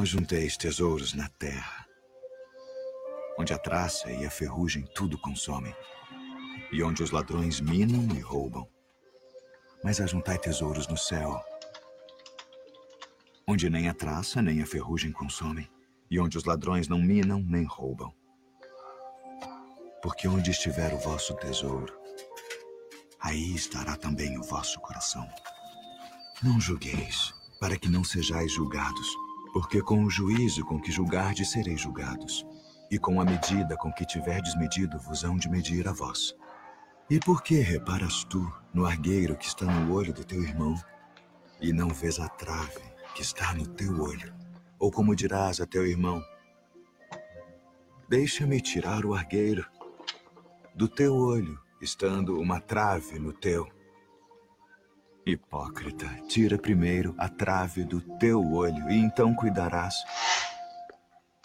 Ajunteis tesouros na terra, onde a traça e a ferrugem tudo consomem, e onde os ladrões minam e roubam. Mas ajuntai tesouros no céu, onde nem a traça nem a ferrugem consomem, e onde os ladrões não minam nem roubam. Porque onde estiver o vosso tesouro, aí estará também o vosso coração. Não julgueis, para que não sejais julgados. Porque com o juízo com que julgardes sereis julgados, e com a medida com que tiverdes medido vos hão de medir a vós. E por que reparas tu no argueiro que está no olho do teu irmão, e não vês a trave que está no teu olho? Ou como dirás a teu irmão: Deixa-me tirar o argueiro do teu olho, estando uma trave no teu. Hipócrita, tira primeiro a trave do teu olho, e então cuidarás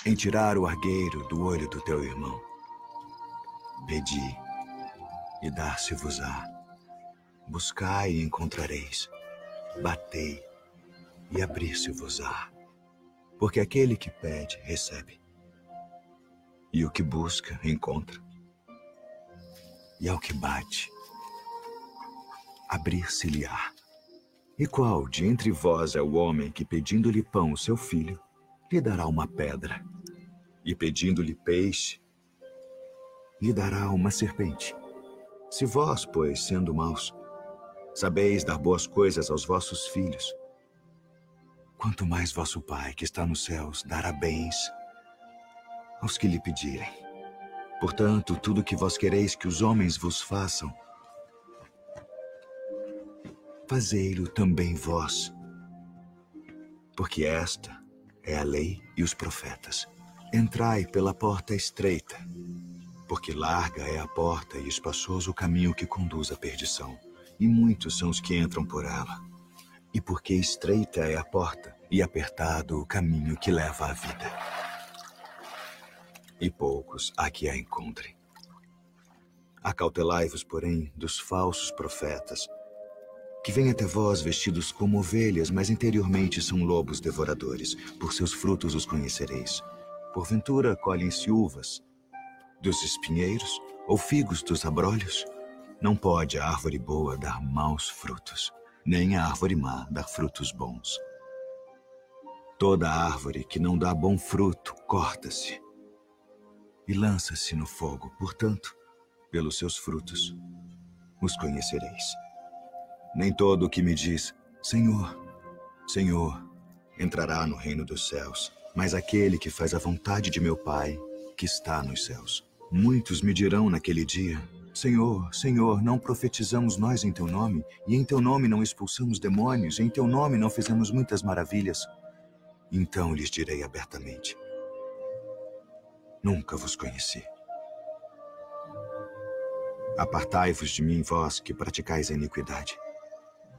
em tirar o argueiro do olho do teu irmão. Pedi, e dar-se-vos-á. Buscai e encontrareis. Batei, e abrir-se-vos-á. Porque aquele que pede, recebe. E o que busca, encontra. E ao que bate, abrir-se-lhe-á. E qual de entre vós é o homem que, pedindo-lhe pão o seu filho, lhe dará uma pedra? E pedindo-lhe peixe, lhe dará uma serpente? Se vós, pois, sendo maus, sabeis dar boas coisas aos vossos filhos, quanto mais vosso Pai, que está nos céus, dará bens aos que lhe pedirem. Portanto, tudo que vós quereis que os homens vos façam, fazei-lo também vós. Porque esta é a lei e os profetas. Entrai pela porta estreita, porque larga é a porta e espaçoso o caminho que conduz à perdição, e muitos são os que entram por ela. E porque estreita é a porta e apertado o caminho que leva à vida. E poucos há que a encontrem. Acautelai-vos, porém, dos falsos profetas, que vêm até vós vestidos como ovelhas, mas interiormente são lobos devoradores. Por seus frutos os conhecereis. Porventura colhem-se uvas dos espinheiros ou figos dos abrolhos? Não pode a árvore boa dar maus frutos, nem a árvore má dar frutos bons. Toda árvore que não dá bom fruto corta-se e lança-se no fogo. Portanto, pelos seus frutos os conhecereis. Nem todo o que me diz, Senhor, Senhor, entrará no reino dos céus, mas aquele que faz a vontade de meu Pai, que está nos céus. Muitos me dirão naquele dia, Senhor, Senhor, não profetizamos nós em teu nome, e em teu nome não expulsamos demônios, e em teu nome não fizemos muitas maravilhas. Então lhes direi abertamente: Nunca vos conheci. Apartai-vos de mim, vós que praticais a iniquidade.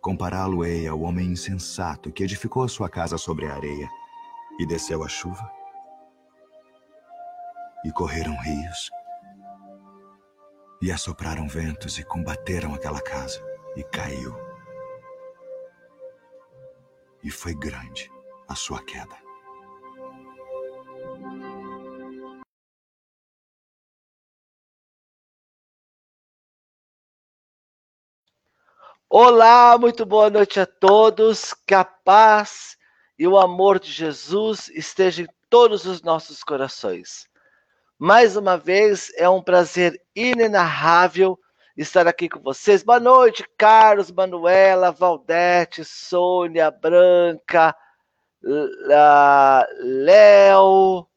Compará-lo-ei ao homem insensato que edificou a sua casa sobre a areia, e desceu a chuva, e correram rios, e assopraram ventos, e combateram aquela casa, e caiu. E foi grande a sua queda. Olá, muito boa noite a todos. Que a paz e o amor de Jesus estejam em todos os nossos corações. Mais uma vez, é um prazer inenarrável estar aqui com vocês. Boa noite, Carlos, Manuela, Valdete, Sônia, Branca, Léo,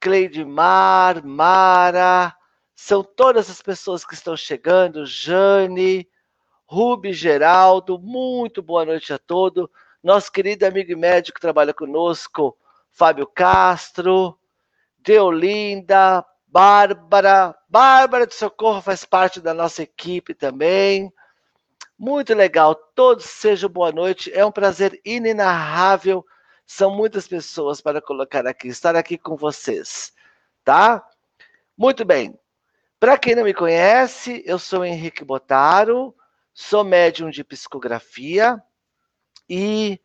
Cleidmar, Mara. São todas as pessoas que estão chegando, Jane. Rubi Geraldo, muito boa noite a todos. Nosso querido amigo e médico que trabalha conosco, Fábio Castro, Deolinda, Bárbara, Bárbara de Socorro faz parte da nossa equipe também. Muito legal. Todos sejam boa noite. É um prazer inenarrável. São muitas pessoas para colocar aqui, estar aqui com vocês, tá? Muito bem. Para quem não me conhece, eu sou Henrique Botaro, sou médium de psicografia e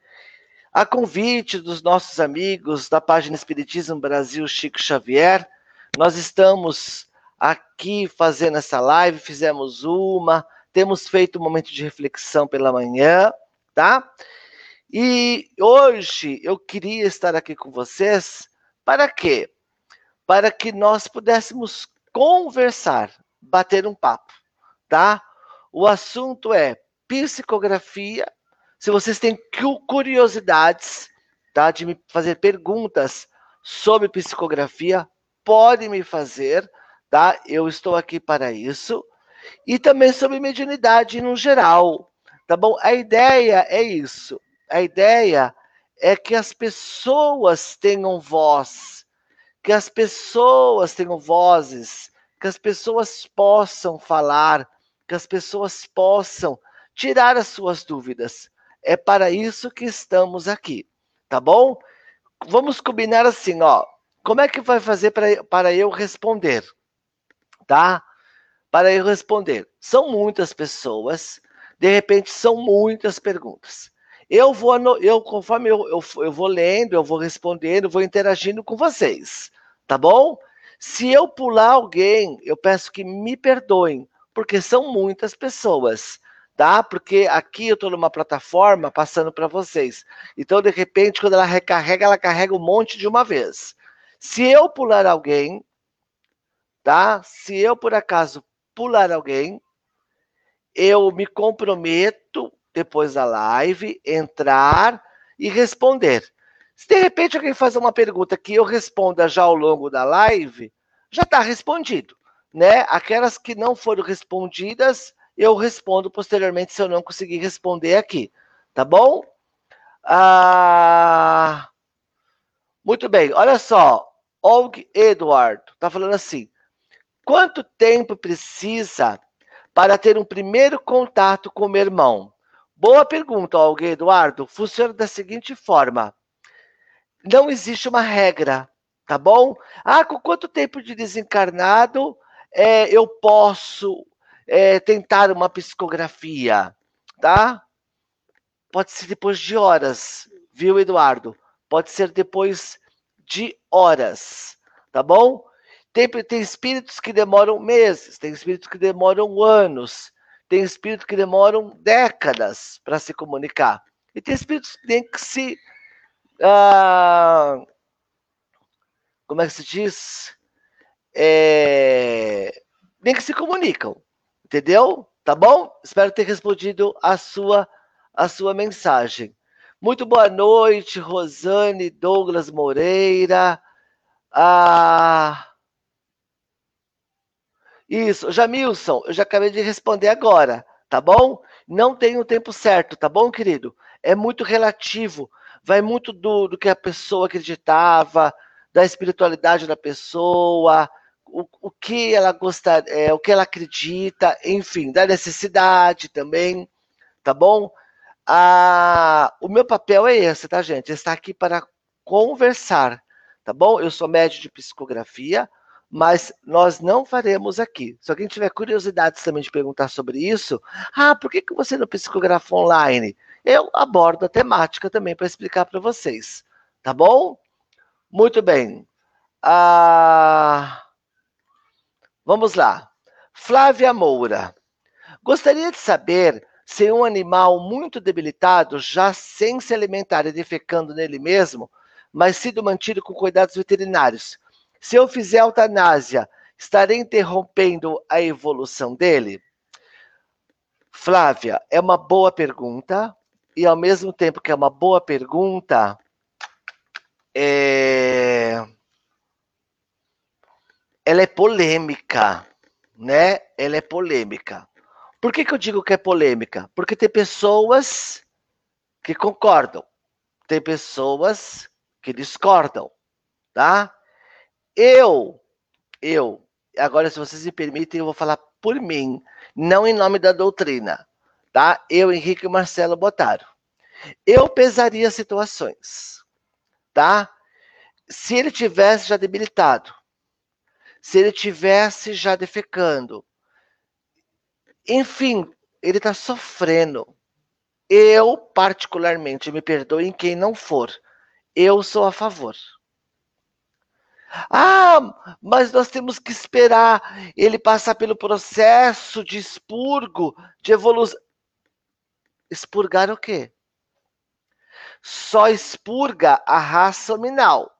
a convite dos nossos amigos da página Espiritismo Brasil Chico Xavier, nós estamos aqui fazendo essa live, fizemos uma, temos feito um momento de reflexão pela manhã, tá? E hoje eu queria estar aqui com vocês para quê? Para que nós pudéssemos conversar, bater um papo, tá? O assunto é psicografia. Se vocês têm curiosidades, tá, de me fazer perguntas sobre psicografia, pode me fazer, tá? Eu estou aqui para isso. E também sobre mediunidade no geral, tá bom? A ideia é isso. A ideia é que as pessoas tenham voz, que as pessoas tenham vozes, que as pessoas possam falar, que as pessoas possam tirar as suas dúvidas. É para isso que estamos aqui, tá bom? Vamos combinar assim, ó. Como é que vai fazer para, eu responder? Tá? Para eu responder. São muitas pessoas, de repente são muitas perguntas. Eu vou, eu conforme eu, eu, eu vou lendo, eu vou respondendo, vou interagindo com vocês, tá bom? Se eu pular alguém, eu peço que me perdoem, porque são muitas pessoas, tá? Porque aqui eu estou numa plataforma passando para vocês. Então, de repente, quando ela recarrega, ela carrega um monte de uma vez. Se eu pular alguém, tá? Se eu por acaso pular alguém, eu me comprometo depois da live entrar e responder. Se de repente alguém faz uma pergunta que eu responda já ao longo da live, já está respondido, né? Aquelas que não foram respondidas, eu respondo posteriormente se eu não conseguir responder aqui, tá bom? Ah, muito bem, olha só. Og Eduardo está falando assim: quanto tempo precisa para ter um primeiro contato com o meu irmão? Boa pergunta, Og Eduardo. Funciona da seguinte forma: não existe uma regra, tá bom? Ah, com quanto tempo de desencarnado é, eu posso é, tentar uma psicografia, tá? Pode ser depois de horas, viu, Eduardo? Pode ser depois de horas, tá bom? Tem, tem espíritos que demoram meses, tem espíritos que demoram anos, tem espíritos que demoram décadas para se comunicar. E tem espíritos que têm que se. Ah, como é que se diz? É, nem que se comunicam, entendeu? Tá bom? Espero ter respondido a sua, a sua mensagem. Muito boa noite, Rosane Douglas Moreira. Ah... Isso, Jamilson, eu já acabei de responder agora, tá bom? Não tem o tempo certo, tá bom, querido? É muito relativo, vai muito do, do que a pessoa acreditava, da espiritualidade da pessoa, o, o que ela gosta, é, o que ela acredita, enfim, da necessidade também, tá bom? Ah, o meu papel é esse, tá, gente? Estar aqui para conversar, tá bom? Eu sou médico de psicografia, mas nós não faremos aqui. Se alguém tiver curiosidade também de perguntar sobre isso, ah, por que, que você não psicografa online? Eu abordo a temática também para explicar para vocês, tá bom? Muito bem. Ah, vamos lá. Flávia Moura. Gostaria de saber se um animal muito debilitado, já sem se alimentar e defecando nele mesmo, mas sido mantido com cuidados veterinários, se eu fizer eutanásia, estarei interrompendo a evolução dele? Flávia, é uma boa pergunta, e ao mesmo tempo que é uma boa pergunta, é... ela é polêmica, né? Ela é polêmica. Por que, que eu digo que é polêmica? Porque tem pessoas que concordam, tem pessoas que discordam, tá? Eu eu, agora se vocês me permitem, eu vou falar por mim, não em nome da doutrina, tá? Eu, Henrique Marcelo Botaro. Eu pesaria situações, tá? Se ele tivesse já debilitado, se ele tivesse já defecando, enfim, ele está sofrendo. Eu, particularmente, me perdoem quem não for, eu sou a favor. Ah, mas nós temos que esperar ele passar pelo processo de expurgo, de evolução. Expurgar o quê? Só expurga a raça nominal,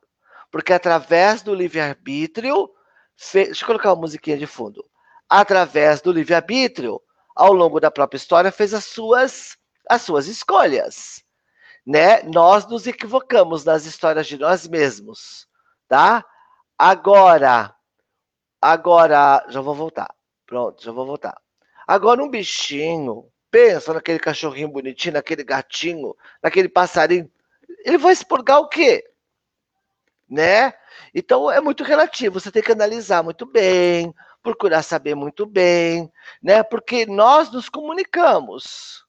porque através do livre-arbítrio, fe... deixa eu colocar uma musiquinha de fundo. Através do livre-arbítrio, ao longo da própria história, fez as suas, as suas escolhas. Né? Nós nos equivocamos nas histórias de nós mesmos, tá? Agora, agora, já vou voltar. Pronto, já vou voltar. Agora um bichinho, pensa naquele cachorrinho bonitinho, naquele gatinho, naquele passarinho, ele vai expurgar o quê? Né? Então é muito relativo, você tem que analisar muito bem, procurar saber muito bem, né? Porque nós nos comunicamos.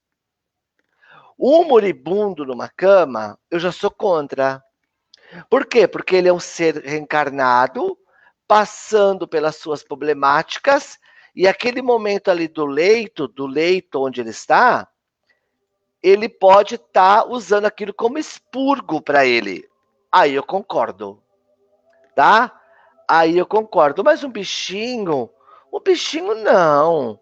Um moribundo numa cama, eu já sou contra. Por quê? Porque ele é um ser reencarnado, passando pelas suas problemáticas, e aquele momento ali do leito, do leito onde ele está, ele pode estar tá usando aquilo como expurgo para ele. Aí eu concordo. Tá? Aí eu concordo. Mas um bichinho, um bichinho não.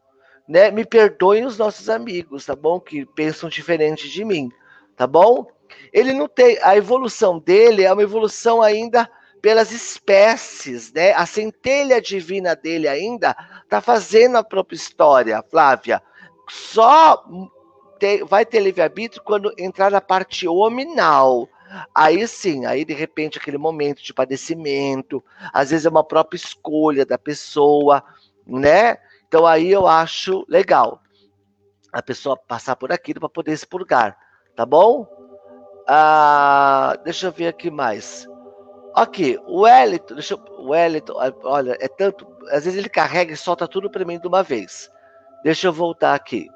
Né? Me perdoem os nossos amigos, tá bom? Que pensam diferente de mim, tá bom? ele não tem. A evolução dele é uma evolução ainda pelas espécies, né? A centelha divina dele ainda está fazendo a própria história, Flávia. Só vai ter livre-arbítrio quando entrar na parte hominal. Aí sim, aí de repente aquele momento de padecimento, às vezes é uma própria escolha da pessoa, né? Então aí eu acho legal a pessoa passar por aquilo para poder expurgar, tá bom? Ah, deixa eu ver aqui mais. Aqui, o Wellington, deixa eu, o Wellington, olha, é tanto, às vezes ele carrega e solta tudo para mim de uma vez. Deixa eu voltar aqui.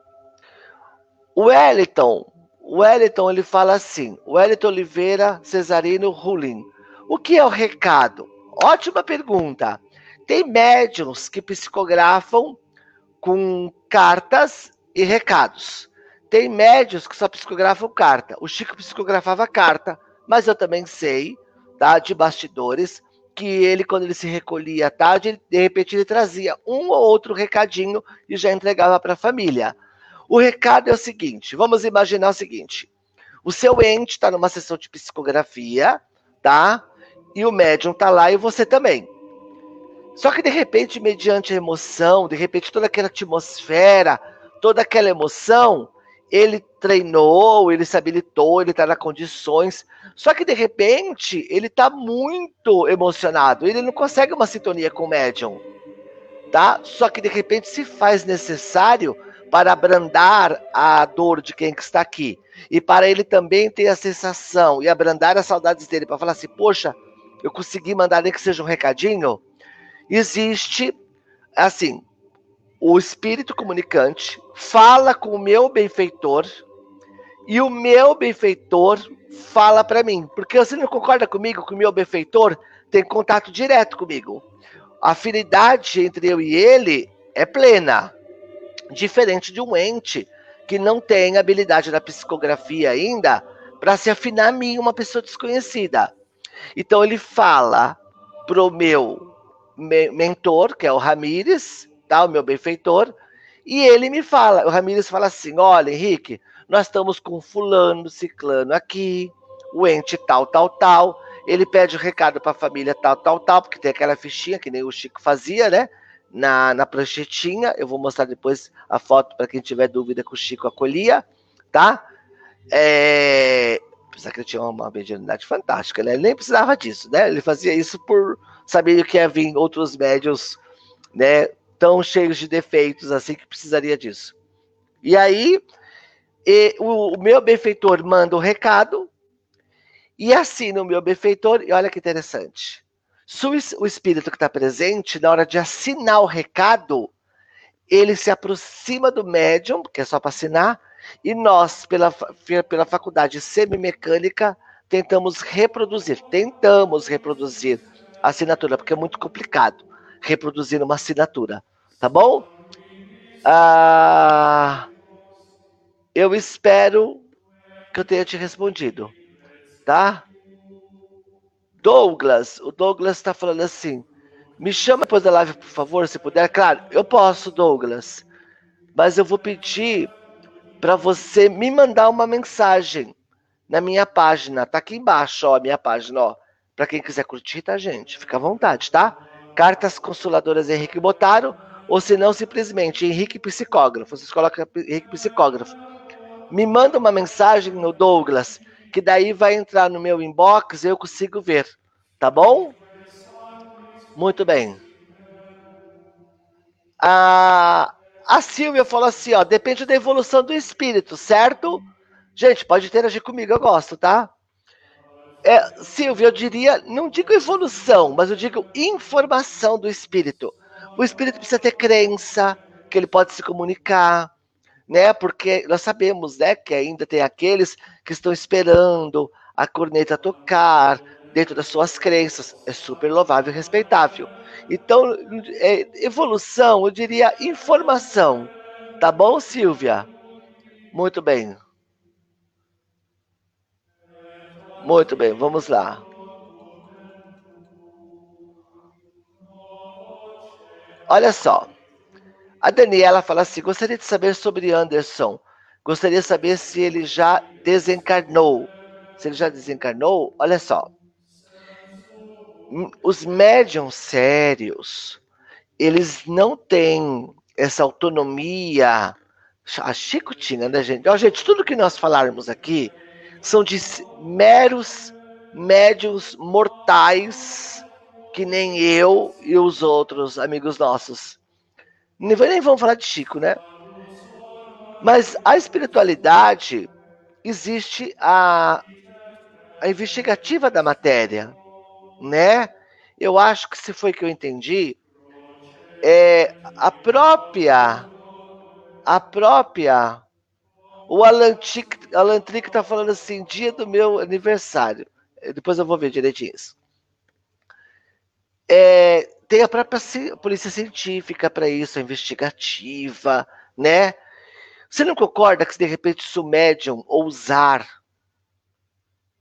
O Wellington, Wellington, ele fala assim, Wellington Oliveira Cesarino Ruling. O que é o recado? Ótima pergunta. Tem médiums que psicografam com cartas e recados. Tem médios que só psicografam carta. O Chico psicografava carta, mas eu também sei, tá, de bastidores, que ele, quando ele se recolhia à tarde, de repente ele trazia um ou outro recadinho e já entregava para a família. O recado é o seguinte: vamos imaginar o seguinte: o seu ente está numa sessão de psicografia, tá? E o médium está lá e você também. Só que de repente, mediante a emoção, de repente toda aquela atmosfera, toda aquela emoção, ele treinou, ele se habilitou, ele está nas condições. Só que de repente ele está muito emocionado, ele não consegue uma sintonia com o médium, tá? Só que de repente se faz necessário para abrandar a dor de quem está aqui e para ele também ter a sensação e abrandar as saudades dele para falar assim, poxa, eu consegui mandar nem que seja um recadinho. Existe assim, o espírito comunicante fala com o meu benfeitor e o meu benfeitor fala para mim. Porque você não concorda comigo que o meu benfeitor tem contato direto comigo. A afinidade entre eu e ele é plena. Diferente de um ente que não tem habilidade da psicografia ainda para se afinar a mim, uma pessoa desconhecida. Então ele fala pro meu mentor, que é o Ramires, tá? O meu benfeitor. E ele me fala, o Ramírez fala assim: olha, Henrique, nós estamos com fulano, ciclano aqui, o ente tal, tal, tal. Ele pede o um recado para a família tal, tal, tal, porque tem aquela fichinha que nem o Chico fazia, né? Na, na pranchetinha. Eu vou mostrar depois a foto para quem tiver dúvida que o Chico acolhia, tá? É, apesar que ele tinha uma mediunidade fantástica, né? Ele nem precisava disso, né? Ele fazia isso por saber que ia vir outros médios, né? tão cheios de defeitos assim que precisaria disso. E aí, e, o, o, meu benfeitor manda o recado e assina o meu benfeitor, e olha que interessante. Se o espírito que está presente, na hora de assinar o recado, ele se aproxima do médium, que é só para assinar, e nós, pela, pela faculdade semimecânica, tentamos reproduzir, tentamos reproduzir a assinatura, porque é muito complicado reproduzir uma assinatura, tá bom? Ah, eu espero que eu tenha te respondido, tá? Douglas, o Douglas está falando assim, me chama depois da live, por favor, se puder. Claro, eu posso, Douglas, mas eu vou pedir para você me mandar uma mensagem na minha página. Tá aqui embaixo, ó, a minha página, ó. Para quem quiser curtir, tá, gente? Fica à vontade, tá? Cartas Consoladoras Henrique Botaro, ou se não, simplesmente Henrique Psicógrafo. Vocês colocam Henrique Psicógrafo. Me manda uma mensagem no Douglas, que daí vai entrar no meu inbox e eu consigo ver. Tá bom? Muito bem. A, a Silvia falou assim, ó, depende da evolução do espírito, certo? Gente, pode interagir comigo, eu gosto, tá? É, Silvia, eu diria, não digo evolução, mas eu digo informação do espírito. O espírito precisa ter crença, que ele pode se comunicar, né? Porque nós sabemos, né, que ainda tem aqueles que estão esperando a corneta tocar dentro das suas crenças. É super louvável e respeitável. Então, é, evolução, eu diria informação. Tá bom, Silvia? Muito bem. Muito bem, vamos lá. Olha só. A Daniela fala assim: gostaria de saber sobre Anderson. Gostaria de saber se ele já desencarnou. Se ele já desencarnou, olha só. Os médiums sérios, eles não têm essa autonomia. A Chico tinha, né, gente? Ó, gente, tudo que nós falarmos aqui são de meros médios mortais, que nem eu e os outros amigos nossos. Nem, vamos falar de Chico, né? Mas a espiritualidade existe a, a investigativa da matéria, né? Eu acho que se foi que eu entendi, é a própria a própria o Alan Trick está falando assim, dia do meu aniversário. Depois eu vou ver direitinho isso. É, tem a própria polícia científica para isso, investigativa, né? Você não concorda que de repente se o médium ousar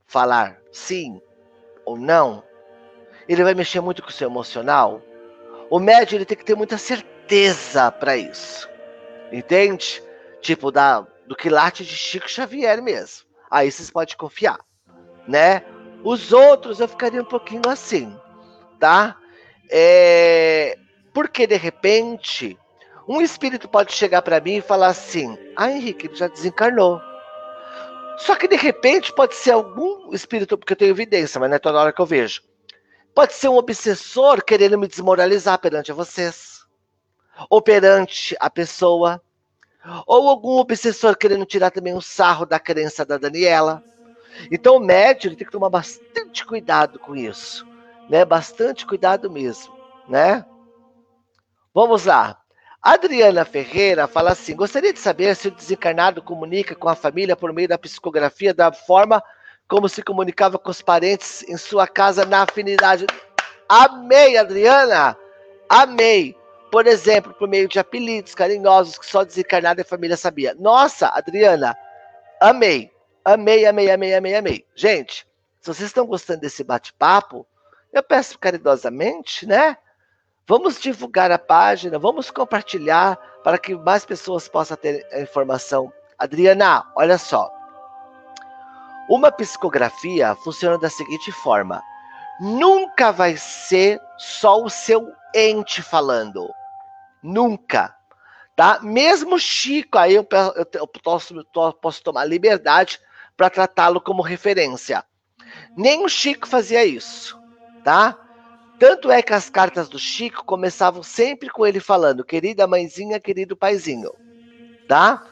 falar sim ou não, ele vai mexer muito com o seu emocional? O médium ele tem que ter muita certeza para isso. Entende? Tipo, da do quilate de Chico Xavier mesmo. Aí vocês podem confiar, né? Os outros eu ficaria um pouquinho assim, tá? É... Porque de repente um espírito pode chegar para mim e falar assim: Ah, Henrique, ele já desencarnou. Só que de repente pode ser algum espírito, porque eu tenho evidência, mas não é toda hora que eu vejo. Pode ser um obsessor querendo me desmoralizar perante vocês, ou perante a pessoa ou algum obsessor querendo tirar também o sarro da crença da Daniela. Então o médium tem que tomar bastante cuidado com isso, né? Bastante cuidado mesmo, né? Vamos lá. Adriana Ferreira fala assim: gostaria de saber se o desencarnado comunica com a família por meio da psicografia da forma como se comunicava com os parentes em sua casa na afinidade. Amei, Adriana! Amei! Por exemplo, por meio de apelidos carinhosos que só desencarnada e família sabia. Nossa, Adriana, amei. Amei, amei, amei, amei, amei. Gente, se vocês estão gostando desse bate-papo, eu peço caridosamente, né? Vamos divulgar a página, vamos compartilhar para que mais pessoas possam ter a informação. Adriana, olha só. Uma psicografia funciona da seguinte forma: nunca vai ser só o seu ente falando. Nunca. Tá? Mesmo Chico, aí eu, eu, eu posso, posso tomar liberdade para tratá-lo como referência. Nem o Chico fazia isso, tá? Tanto é que as cartas do Chico começavam sempre com ele falando: querida mãezinha, querido paizinho, tá?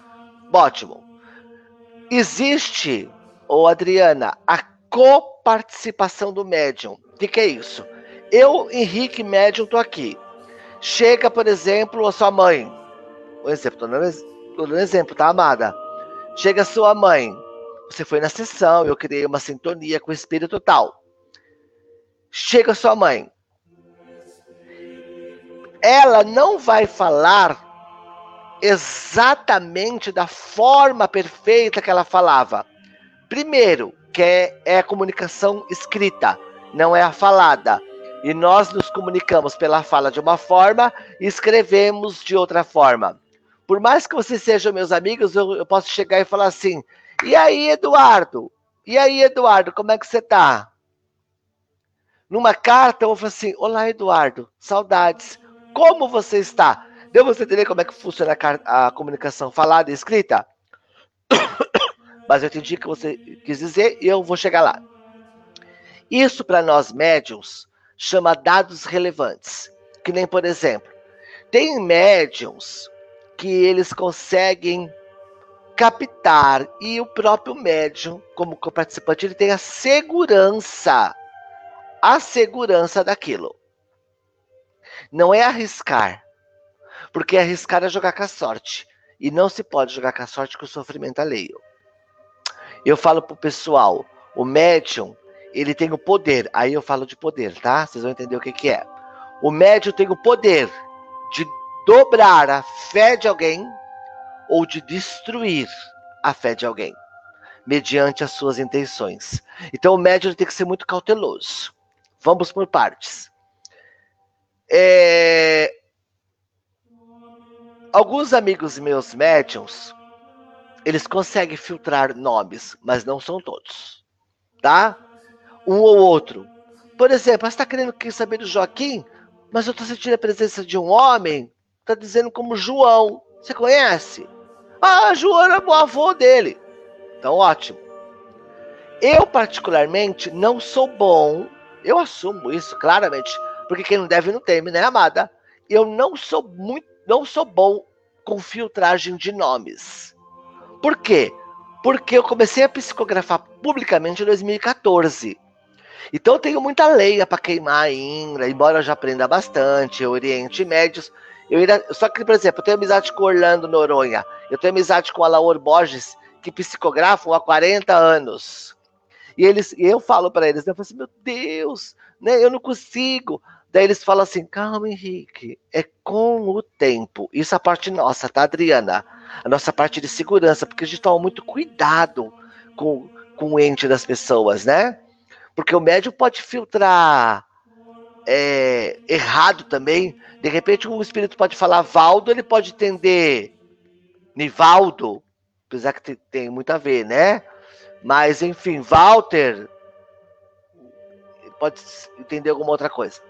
Ótimo. Existe, ô Adriana, a coparticipação do médium. O que, que é isso? Eu, Henrique Médium, tô aqui. Chega, por exemplo, a sua mãe. Um exemplo, tô dando, dando exemplo, tá, amada? Chega a sua mãe. Você foi na sessão, eu criei uma sintonia com o espírito tal. Chega sua mãe. Ela não vai falar exatamente da forma perfeita que ela falava. Primeiro, que é, é a comunicação escrita, não é a falada. E nós nos comunicamos pela fala de uma forma e escrevemos de outra forma. Por mais que vocês sejam meus amigos, eu, eu posso chegar e falar assim: e aí, Eduardo? E aí, Eduardo, como é que você tá? Numa carta, eu falar assim: Olá, Eduardo, saudades. Como você está? Deu você entender como é que funciona a, a comunicação falada e escrita? Mas eu entendi o que você quis dizer e eu vou chegar lá. Isso para nós médiums chama dados relevantes. Que nem, por exemplo, tem médiums que eles conseguem captar e o próprio médium, como participante, ele tem a segurança, a segurança daquilo. Não é arriscar, porque arriscar é jogar com a sorte e não se pode jogar com a sorte com o sofrimento alheio. Eu falo pro pessoal, o médium, ele tem o poder. Aí eu falo de poder, tá? Vocês vão entender o que que é. O médium tem o poder de dobrar a fé de alguém ou de destruir a fé de alguém, mediante as suas intenções. Então o médium tem que ser muito cauteloso. Vamos por partes. É... Alguns amigos meus médiums, eles conseguem filtrar nomes, mas não são todos, tá? Um ou outro. Por exemplo, você está querendo saber do Joaquim, mas eu estou sentindo a presença de um homem Tá dizendo como João. Você conhece? Ah, João era o avô dele. Então, ótimo. Eu, particularmente, não sou bom. Eu assumo isso claramente. Porque quem não deve não teme, né, amada? Eu não sou muito. Não sou bom com filtragem de nomes. Por quê? Porque eu comecei a psicografar publicamente em 2014. Então eu tenho muita leia para queimar ainda, embora eu já aprenda bastante, Oriente Médios. Eu iria, só que, por exemplo, eu tenho amizade com Orlando Noronha, eu tenho amizade com Alaor Borges, que psicografam há 40 anos. E eles, e eu falo para eles, né, eu falo assim, meu Deus, né, eu não consigo. Daí eles falam assim, calma, Henrique, é com o tempo. Isso é a parte nossa, tá, Adriana? A nossa parte de segurança, porque a gente toma muito cuidado com, com o ente das pessoas, né? Porque o médium pode filtrar é, errado também. De repente, um espírito pode falar Valdo, ele pode entender Nivaldo, apesar que tem muito a ver, né? Mas, enfim, Walter pode entender alguma outra coisa.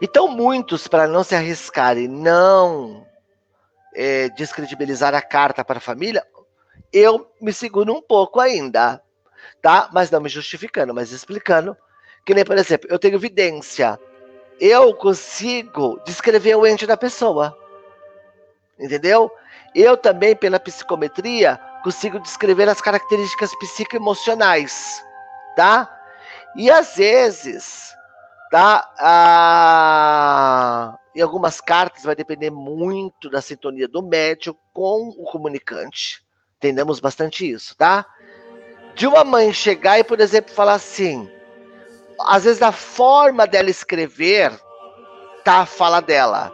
Então, muitos, para não se arriscarem, não é, descredibilizar a carta para a família, eu me seguro um pouco ainda, tá? Mas não me justificando, mas explicando que nem, por exemplo, eu tenho evidência. Eu consigo descrever o ente da pessoa. Entendeu? Eu também, pela psicometria, consigo descrever as características psicoemocionais, tá? E às vezes, tá? Ah, em algumas cartas vai depender muito da sintonia do médium com o comunicante. Entendemos bastante isso, tá? De uma mãe chegar e, por exemplo, falar assim: às vezes a forma dela escrever tá a fala dela.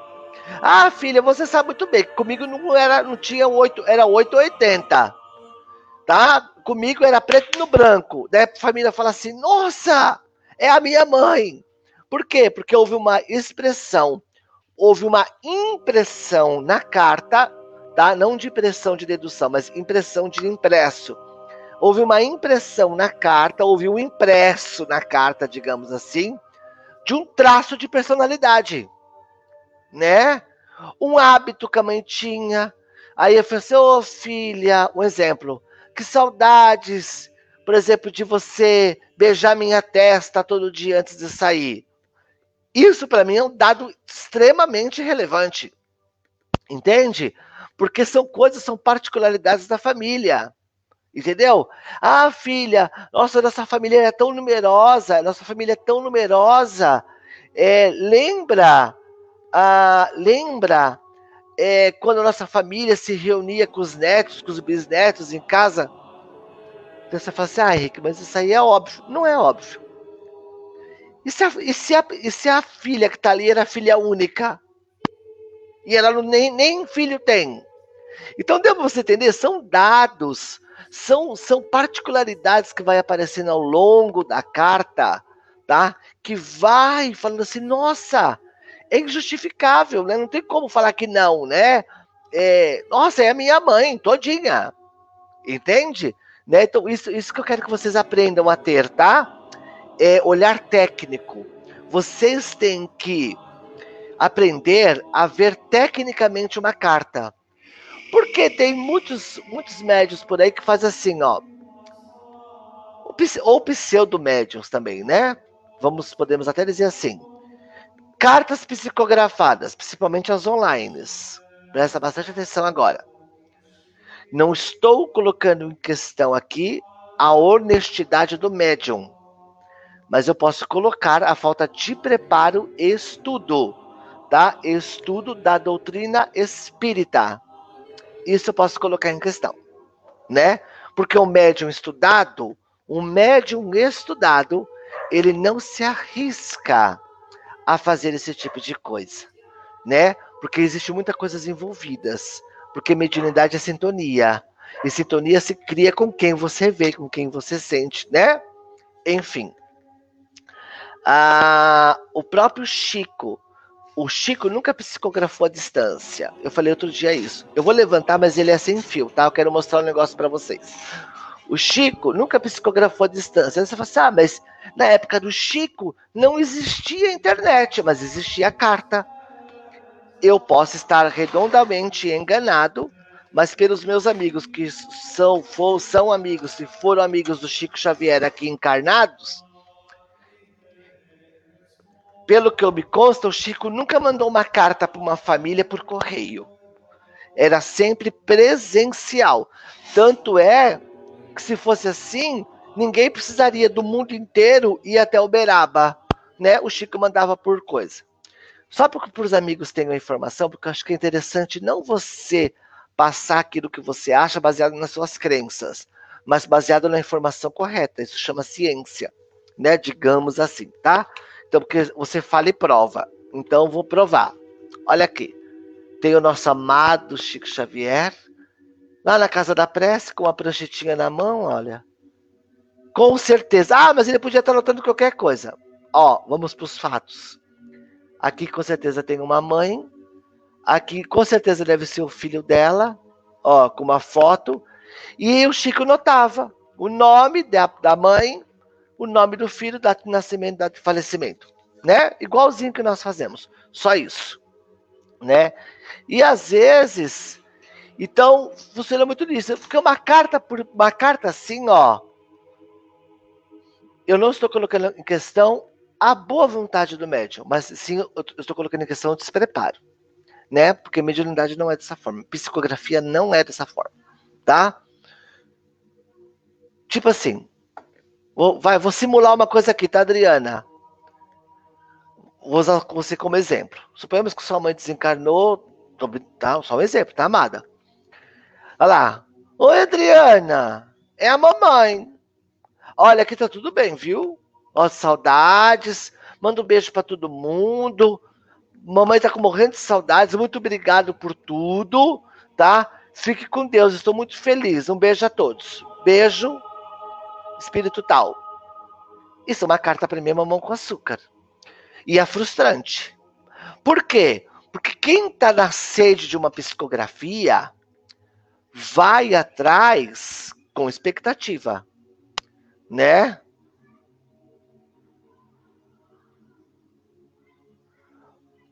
Ah, filha, você sabe muito bem que comigo não era, não tinha oito, era 880. Tá? Comigo era preto no branco. Daí a família fala assim: "Nossa, é a minha mãe". Por quê? Porque houve uma expressão, houve uma impressão na carta, tá? Não de impressão de dedução, mas impressão de impresso houve uma impressão na carta, houve um impresso na carta, digamos assim, de um traço de personalidade, né? Um hábito que a mãe tinha. Aí eu falei assim, ô oh, filha, um exemplo, que saudades, por exemplo, de você beijar minha testa todo dia antes de sair. Isso para mim é um dado extremamente relevante. Entende? Porque são coisas, são particularidades da família. Entendeu? Ah, filha, nossa, nossa família é tão numerosa, nossa família é tão numerosa. É, lembra, ah, lembra é, quando a nossa família se reunia com os netos, com os bisnetos em casa? Então você fala assim, ah, Henrique, mas isso aí é óbvio. Não é óbvio. E se a, e se a, e se a filha que está ali era filha única? E ela não, nem, nem filho tem. Então, deu para você entender? São dados, são, são particularidades que vai aparecendo ao longo da carta, tá? Que vai falando assim, nossa, é injustificável, né? Não tem como falar que não, né? É, nossa, é a minha mãe, todinha. Entende? Né? Então, isso, isso que eu quero que vocês aprendam a ter, tá? É olhar técnico. Vocês têm que aprender a ver tecnicamente uma carta. Porque tem muitos, muitos médios por aí que fazem assim, ó. Ou pseudo-médios também, né? Vamos, podemos até dizer assim. Cartas psicografadas, principalmente as online. Presta bastante atenção agora. Não estou colocando em questão aqui a honestidade do médium, mas eu posso colocar a falta de preparo e estudo, tá? Estudo da doutrina espírita. Isso eu posso colocar em questão, né? Porque o médium estudado, um médium estudado, ele não se arrisca a fazer esse tipo de coisa, né? Porque existe muitas coisas envolvidas. Porque mediunidade é sintonia. E sintonia se cria com quem você vê, com quem você sente, né? Enfim. Ah, o próprio Chico. O Chico nunca psicografou a distância. Eu falei outro dia isso. Eu vou levantar, mas ele é sem fio, tá? Eu quero mostrar um negócio para vocês. O Chico nunca psicografou a distância. Você fala assim, ah, mas na época do Chico não existia internet, mas existia carta eu posso estar redondamente enganado, mas pelos meus amigos que são, for, são amigos e foram amigos do Chico Xavier aqui encarnados, pelo que eu me consta, o Chico nunca mandou uma carta para uma família por correio. Era sempre presencial. Tanto é que se fosse assim, ninguém precisaria do mundo inteiro ir até Uberaba, né? O Chico mandava por coisa. Só para os amigos tenham a informação, porque eu acho que é interessante não você passar aquilo que você acha baseado nas suas crenças, mas baseado na informação correta. Isso chama ciência, né? Digamos assim, tá? Então, porque você fala e prova. Então, eu vou provar. Olha aqui. Tem o nosso amado Chico Xavier, lá na casa da prece, com a pranchetinha na mão, olha. Com certeza. Ah, mas ele podia estar anotando qualquer coisa. Ó, vamos para os fatos. Aqui com certeza tem uma mãe. Aqui com certeza deve ser o filho dela, ó, com uma foto. E o Chico notava o nome da, da mãe, o nome do filho, data de nascimento, data de falecimento, né? Igualzinho que nós fazemos, só isso, né? E às vezes, então funciona muito nisso, porque uma carta por uma carta assim, ó, eu não estou colocando em questão a boa vontade do médium, mas sim, eu estou colocando em questão o despreparo, né? Porque mediunidade não é dessa forma, psicografia não é dessa forma, tá? Tipo assim, vou, vai, vou simular uma coisa aqui, tá, Adriana? Vou usar você como exemplo. Suponhamos que sua mãe desencarnou, tá? Só um exemplo, tá, amada? Olha lá. Oi, Adriana. É a mamãe. Olha, aqui tá tudo bem, viu? Ó, saudades. Manda um beijo para todo mundo. Mamãe tá morrendo de saudades. Muito obrigado por tudo, tá? Fique com Deus. Estou muito feliz. Um beijo a todos. Beijo, espírito tal. Isso é uma carta para minha mamão com açúcar. E é frustrante. Por quê? Porque quem está na sede de uma psicografia vai atrás com expectativa, né?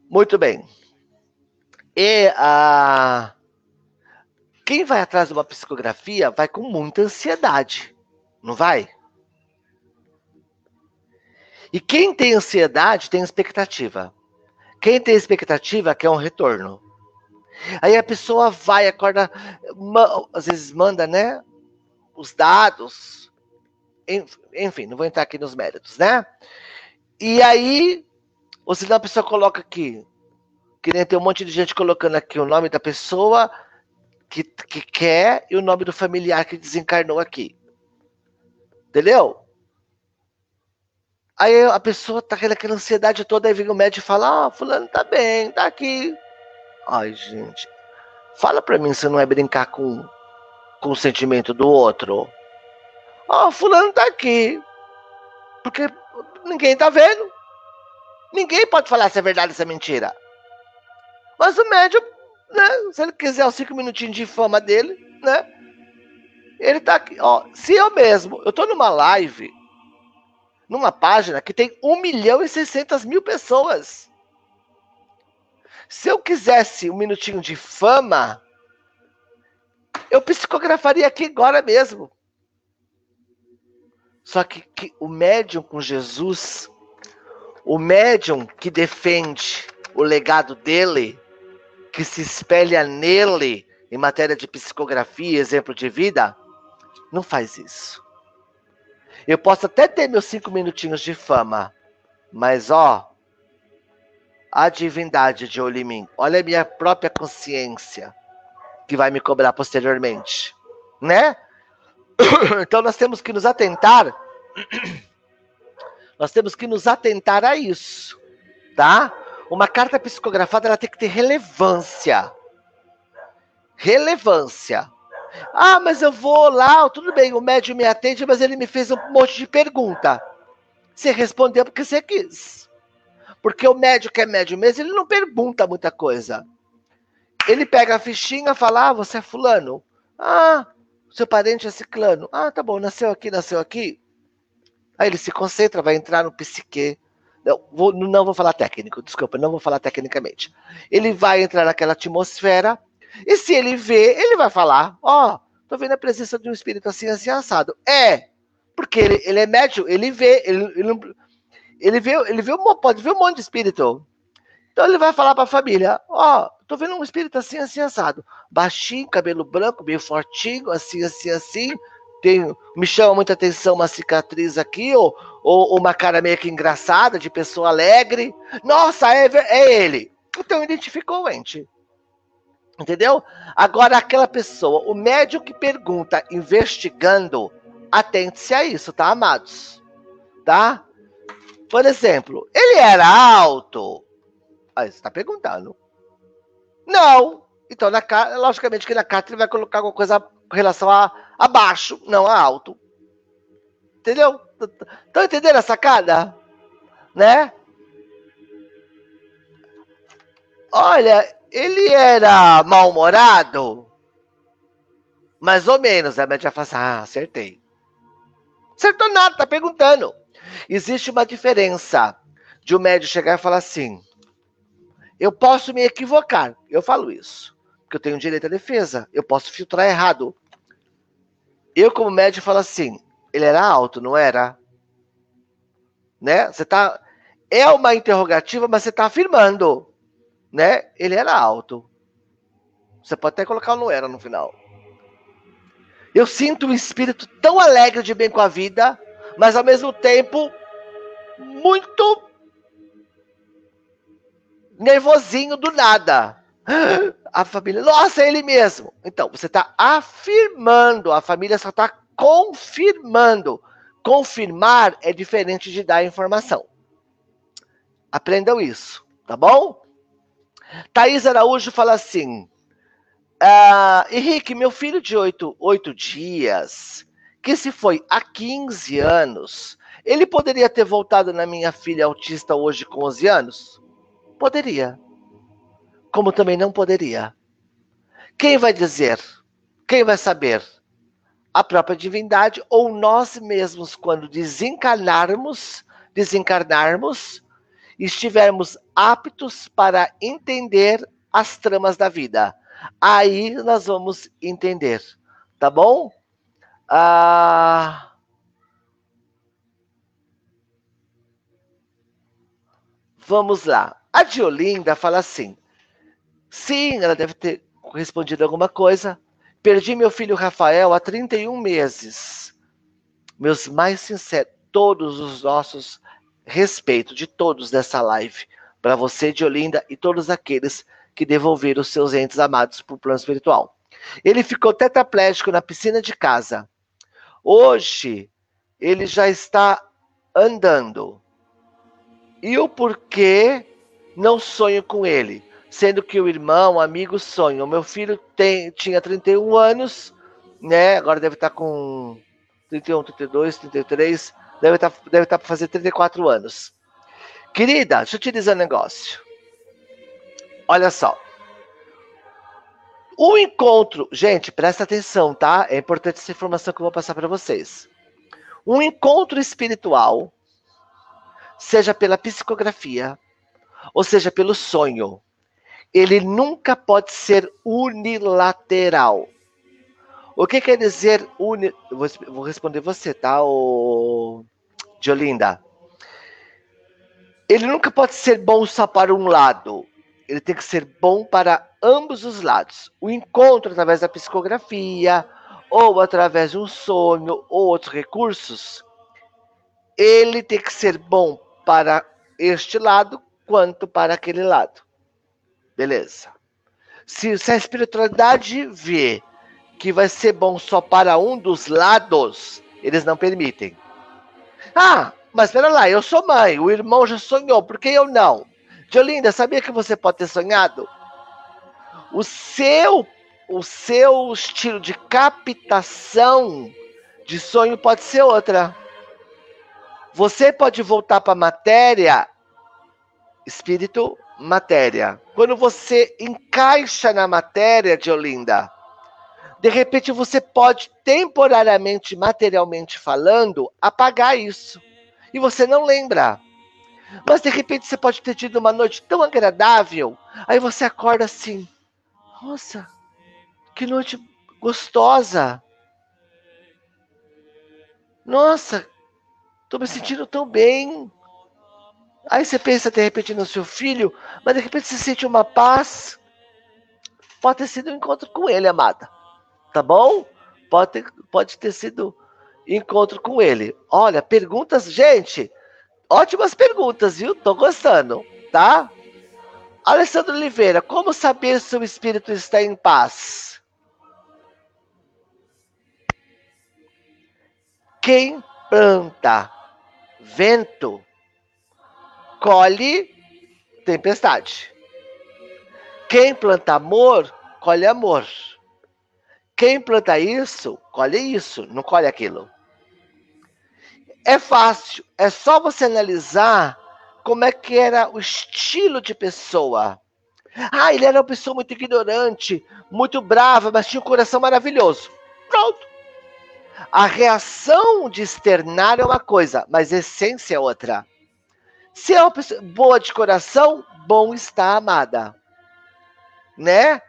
Muito bem. E a quem vai atrás de uma psicografia vai com muita ansiedade, não vai? E quem tem ansiedade tem expectativa. Quem tem expectativa quer um retorno. Aí a pessoa vai, acorda, às vezes manda, né? os dados. Enfim, não vou entrar aqui nos méritos, né? E aí, ou senão a pessoa coloca aqui, que nem tem um monte de gente colocando aqui o nome da pessoa que, que quer e o nome do familiar que desencarnou aqui. Entendeu? Aí a pessoa tá com aquela ansiedade toda, aí vem o médico e fala: Ah, fulano tá bem, tá aqui. Ai, gente. Fala pra mim se não é brincar com, com o sentimento do outro. Ó, oh, fulano tá aqui. Porque ninguém tá vendo. Ninguém pode falar se é verdade ou se é mentira. Mas o médium, né, se ele quiser os cinco minutinhos de fama dele, né? Ele tá aqui, ó. Se eu mesmo, eu tô numa live, numa página que tem 1 milhão e 600 mil pessoas. Se eu quisesse um minutinho de fama, eu psicografaria aqui agora mesmo. Só que, que o médium com Jesus, o médium que defende o legado dele, que se espelha nele em matéria de psicografia, exemplo de vida, não faz isso. Eu posso até ter meus cinco minutinhos de fama, mas ó, a divindade de Olimim, olha a minha própria consciência que vai me cobrar posteriormente, né? Então nós temos que nos atentar, nós temos que nos atentar a isso, tá? Uma carta psicografada ela tem que ter relevância. Relevância. Ah, mas eu vou lá, tudo bem, o médium me atende, mas ele me fez um monte de pergunta. Você respondeu porque você quis. Porque o médium que é médium mesmo, ele não pergunta muita coisa. Ele pega a fichinha e fala: Ah, você é fulano. Ah, seu parente é ciclano. Ah, tá bom, nasceu aqui, nasceu aqui. Aí ele se concentra, vai entrar no psique. Não vou, não vou falar técnico, desculpa, não vou falar tecnicamente. Ele vai entrar naquela atmosfera, e se ele vê, ele vai falar: Ó, oh, tô vendo a presença de um espírito assim, assim, assado. É, porque ele, ele é médium, ele vê, ele, ele, ele vê, ele vê pode ver um monte de espírito. Então ele vai falar para a família: Ó, oh, tô vendo um espírito assim, assim, assado. Baixinho, cabelo branco, meio fortinho, assim, assim, assim. Tem, me chama muita atenção uma cicatriz aqui, ou, ou uma cara meio que engraçada, de pessoa alegre. Nossa, é, é ele. Então identificou o ente. Entendeu? Agora, aquela pessoa, o médium que pergunta, investigando, atente-se a isso, tá, amados? Tá? Por exemplo, ele era alto? Aí você está perguntando. Não. Então, na, logicamente que na carta ele vai colocar alguma coisa com relação a, a baixo, não a alto. Entendeu? Estão entendendo a sacada? Né? Olha, ele era mal-humorado? Mais ou menos. A média fala assim, ah, acertei. Acertou nada, tá perguntando. Existe uma diferença de um médio chegar e falar assim, eu posso me equivocar. Eu falo isso. Porque eu tenho direito à defesa. Eu posso filtrar errado. Eu, como médio, falo assim, ele era alto, não era? Né? Você tá... É uma interrogativa, mas você está afirmando né? Ele era alto. Você pode até colocar o não era no final. Eu sinto um espírito tão alegre de bem com a vida, mas ao mesmo tempo muito nervosinho do nada. A família, nossa, é ele mesmo. Então, você está afirmando, a família só está confirmando. Confirmar é diferente de dar informação. Aprendam isso, tá bom? Thaís Araújo fala assim: ah, Henrique, meu filho de oito, oito dias, que se foi há 15 anos, ele poderia ter voltado na minha filha autista hoje com 11 anos? Poderia. Como também não poderia. Quem vai dizer? Quem vai saber? A própria divindade ou nós mesmos, quando desencarnarmos, desencarnarmos, estivermos aptos para entender as tramas da vida. Aí nós vamos entender, tá bom? Ah... Vamos lá. A Diolinda fala assim: sim, ela deve ter respondido alguma coisa. Perdi meu filho Rafael há 31 meses. Meus mais sinceros, todos os nossos respeito de todos dessa live, para você de Olinda e todos aqueles que devolveram seus entes amados para o plano espiritual. Ele ficou tetraplégico na piscina de casa. Hoje, ele já está andando. E o porquê não sonho com ele? Sendo que o irmão, o amigo sonha. O meu filho tem, tinha 31 anos, né? Agora deve estar com 31, 32, 33 deve estar tá, deve estar tá para fazer 34 anos. Querida, deixa eu te dizer um negócio. Olha só. O encontro, gente, presta atenção, tá? É importante essa informação que eu vou passar para vocês. Um encontro espiritual, seja pela psicografia, ou seja pelo sonho, ele nunca pode ser unilateral. O que quer dizer uni... Vou responder você, tá, o... de Olinda? Ele nunca pode ser bom só para um lado. Ele tem que ser bom para ambos os lados. O encontro através da psicografia, ou através de um sonho, ou outros recursos, ele tem que ser bom para este lado quanto para aquele lado. Beleza. Se, se a espiritualidade vê que vai ser bom só para um dos lados, eles não permitem. Ah, mas pera lá, eu sou mãe, o irmão já sonhou, por que eu não? Diolinda, sabia que você pode ter sonhado? O seu, o seu estilo de captação de sonho pode ser outra. Você pode voltar para matéria, espírito, matéria. Quando você encaixa na matéria, Diolinda, de repente você pode temporariamente, materialmente falando, apagar isso. E você não lembra. Mas de repente você pode ter tido uma noite tão agradável, aí você acorda assim: nossa, que noite gostosa. Nossa, tô me sentindo tão bem. Aí você pensa de repente no seu filho, mas de repente você sente uma paz. Pode ter sido um encontro com ele, amada tá bom? Pode ter, pode ter sido encontro com ele. Olha, perguntas, gente, ótimas perguntas, viu? Tô gostando, tá? Alessandro Oliveira, como saber se o espírito está em paz? Quem planta vento colhe tempestade. Quem planta amor colhe amor. Quem planta isso, colhe isso, não colhe aquilo. É fácil, é só você analisar como é que era o estilo de pessoa. Ah, ele era uma pessoa muito ignorante, muito brava, mas tinha um coração maravilhoso. Pronto. A reação de externar é uma coisa, mas essência é outra. Se é uma pessoa boa de coração, bom está amada. Né?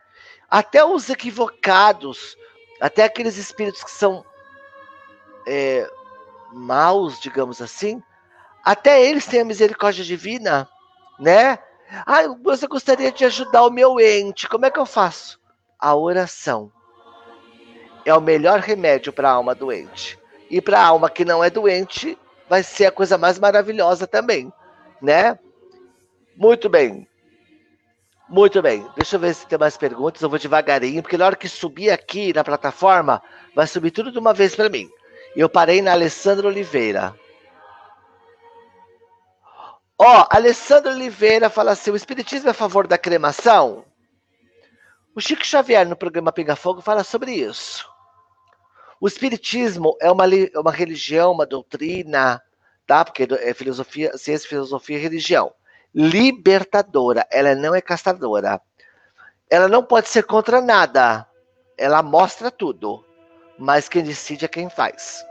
Até os equivocados, até aqueles espíritos que são é, maus, digamos assim, até eles têm a misericórdia divina, né? Ah, você gostaria de ajudar o meu ente, como é que eu faço? A oração é o melhor remédio para a alma doente. E para a alma que não é doente, vai ser a coisa mais maravilhosa também, né? Muito bem. Muito bem, deixa eu ver se tem mais perguntas. Eu vou devagarinho, porque na hora que subir aqui na plataforma, vai subir tudo de uma vez para mim. Eu parei na Alessandra Oliveira. Ó, oh, Alessandra Oliveira fala assim: o Espiritismo é a favor da cremação? O Chico Xavier, no programa Pinga Fogo, fala sobre isso. O Espiritismo é uma, uma religião, uma doutrina, tá? Porque é filosofia, ciência, filosofia e religião libertadora, ela não é castradora. Ela não pode ser contra nada. Ela mostra tudo, mas quem decide é quem faz.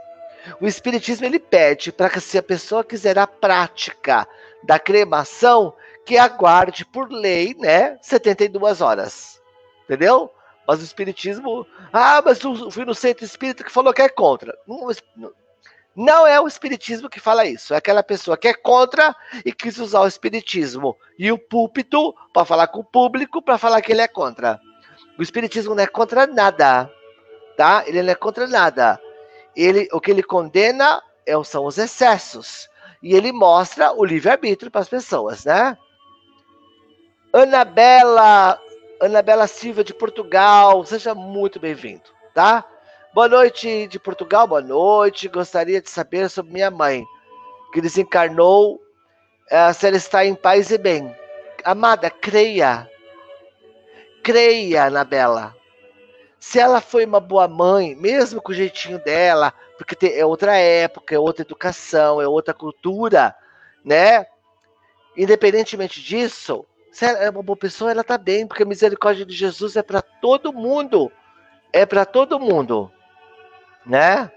O espiritismo ele pede para que se a pessoa quiser a prática da cremação, que aguarde por lei, né, 72 horas. Entendeu? Mas o espiritismo, ah, mas eu fui no centro espírita que falou que é contra. Não, não é o espiritismo que fala isso, é aquela pessoa que é contra e quis usar o espiritismo e o púlpito para falar com o público para falar que ele é contra. O espiritismo não é contra nada. tá? Ele não é contra nada. Ele, o que ele condena é, são os excessos. E ele mostra o livre-arbítrio para as pessoas, né? Anabela, Anabela Silva de Portugal, seja muito bem-vindo, tá? Boa noite de Portugal, boa noite. Gostaria de saber sobre minha mãe, que desencarnou, eh, se ela está em paz e bem. Amada, creia. Creia, Anabela. Se ela foi uma boa mãe, mesmo com o jeitinho dela, porque é outra época, é outra educação, é outra cultura, né? Independentemente disso, se ela é uma boa pessoa, ela está bem, porque a misericórdia de Jesus é para todo mundo. É para todo mundo, né?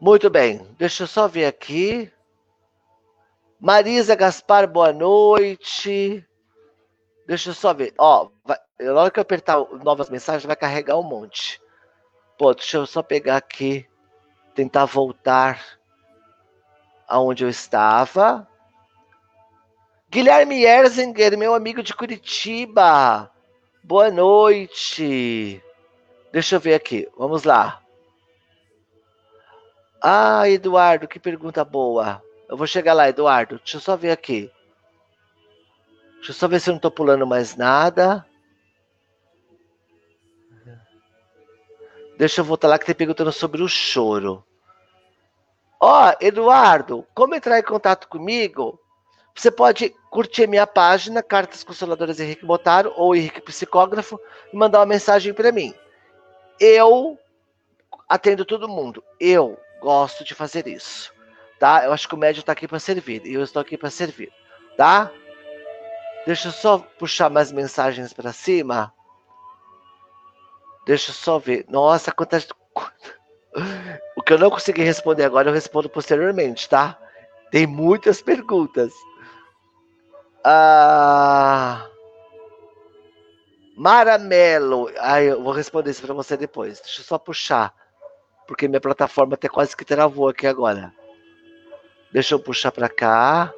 Muito bem, deixa eu só ver aqui. Marisa Gaspar, boa noite. Deixa eu só ver. Ó, vai, na hora que eu apertar novas mensagens, vai carregar um monte. Pô, deixa eu só pegar aqui, tentar voltar aonde eu estava. Guilherme Erzinger, meu amigo de Curitiba. Boa noite. Deixa eu ver aqui. Vamos lá. Ah, Eduardo, que pergunta boa. Eu vou chegar lá, Eduardo. Deixa eu só ver aqui. Deixa eu só ver se eu não estou pulando mais nada. Deixa eu voltar lá que tem perguntando sobre o choro. Ó, oh, Eduardo, como entrar em contato comigo? Você pode curtir minha página, Cartas Consoladoras Henrique Botaro ou Henrique Psicógrafo, e mandar uma mensagem para mim. Eu atendo todo mundo. Eu gosto de fazer isso. Tá? Eu acho que o médium está aqui para servir. E eu estou aqui para servir. Tá? Deixa eu só puxar mais mensagens para cima. Deixa eu só ver. Nossa, quantas. O que eu não consegui responder agora, eu respondo posteriormente, tá? Tem muitas perguntas. Ah. Maramelo. Ah, eu vou responder isso para você depois. Deixa eu só puxar. Porque minha plataforma até quase que travou aqui agora. Deixa eu puxar para cá.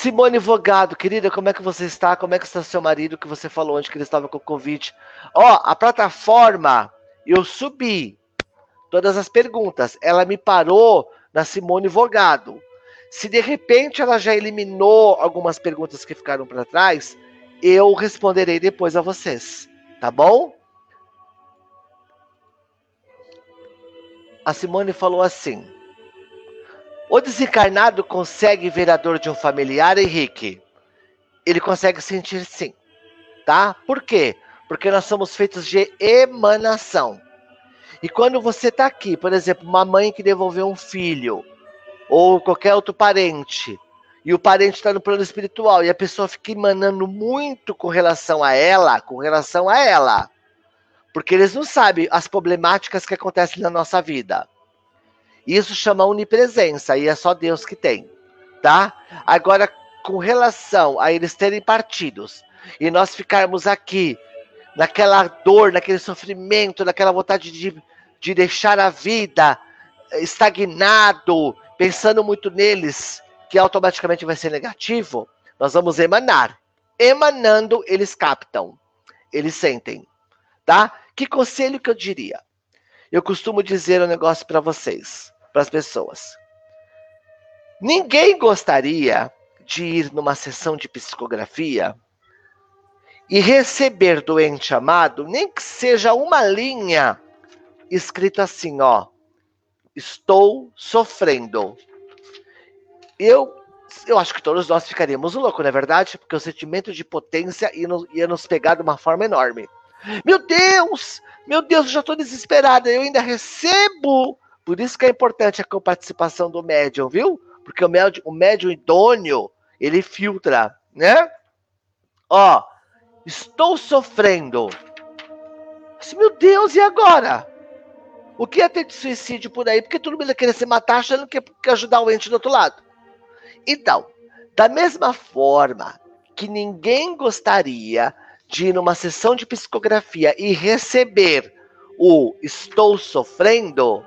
Simone Vogado, querida, como é que você está? Como é que está seu marido que você falou antes que ele estava com Covid? Ó, a plataforma, eu subi todas as perguntas. Ela me parou na Simone Vogado. Se de repente ela já eliminou algumas perguntas que ficaram para trás, eu responderei depois a vocês, tá bom? A Simone falou assim: o desencarnado consegue ver a dor de um familiar, Henrique? Ele consegue sentir sim, tá? Por quê? Porque nós somos feitos de emanação. E quando você está aqui, por exemplo, uma mãe que devolveu um filho, ou qualquer outro parente, e o parente está no plano espiritual, e a pessoa fica emanando muito com relação a ela, com relação a ela, porque eles não sabem as problemáticas que acontecem na nossa vida. Isso chama onipresença e é só Deus que tem, tá? Agora, com relação a eles terem partidos e nós ficarmos aqui naquela dor, naquele sofrimento, naquela vontade de, de deixar a vida estagnado, pensando muito neles, que automaticamente vai ser negativo, nós vamos emanar. Emanando, eles captam, eles sentem, tá? Que conselho que eu diria? Eu costumo dizer um negócio para vocês para as pessoas. Ninguém gostaria de ir numa sessão de psicografia e receber do ente amado, nem que seja uma linha escrito assim, ó, estou sofrendo. Eu, eu acho que todos nós ficaríamos loucos, não é verdade? Porque o sentimento de potência ia nos, ia nos pegar de uma forma enorme. Meu Deus! Meu Deus, eu já estou desesperada. Eu ainda recebo por isso que é importante a participação do médium, viu? Porque o médium, o médium idôneo, ele filtra, né? Ó, estou sofrendo. Meu Deus, e agora? O que é ter de suicídio por aí? Porque todo mundo querer se matar achando que quer ajudar o ente do outro lado. Então, da mesma forma que ninguém gostaria de ir numa sessão de psicografia e receber o estou sofrendo,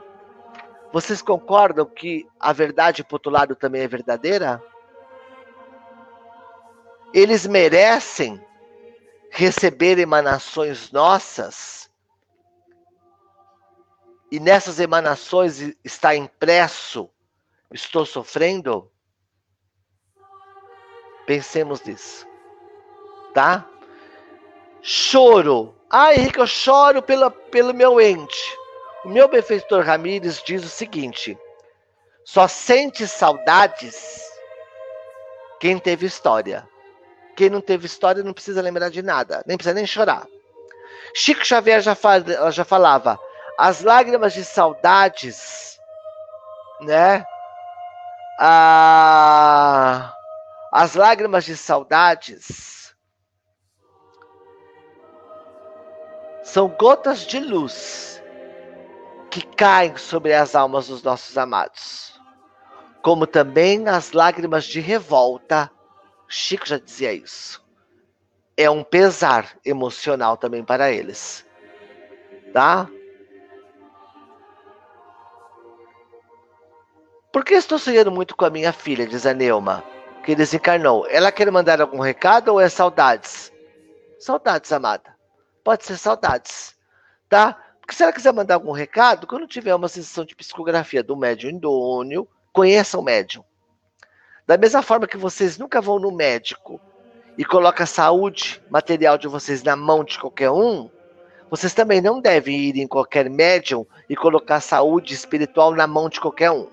vocês concordam que a verdade, por outro lado, também é verdadeira? eles merecem receber emanações nossas, e nessas emanações está impresso: estou sofrendo? Pensemos nisso, tá? Choro. Ah, Henrique, eu choro pela, pelo meu ente. O meu benfeitor Ramires diz o seguinte: só sente saudades quem teve história. Quem não teve história não precisa lembrar de nada, nem precisa nem chorar. Chico Xavier já, fala, já falava: as lágrimas de saudades, né? Ah, as lágrimas de saudades são gotas de luz que caem sobre as almas dos nossos amados, como também as lágrimas de revolta. Chico já dizia isso. É um pesar emocional também para eles. Tá? Por que estou sonhando muito com a minha filha, diz a Neuma, que desencarnou? Ela quer mandar algum recado ou é saudades? Saudades, amada. Pode ser saudades. Tá? Se ela quiser mandar algum recado, quando tiver uma sessão de psicografia do médium indônio, conheça o médium. Da mesma forma que vocês nunca vão no médico e colocam a saúde material de vocês na mão de qualquer um, vocês também não devem ir em qualquer médium e colocar a saúde espiritual na mão de qualquer um.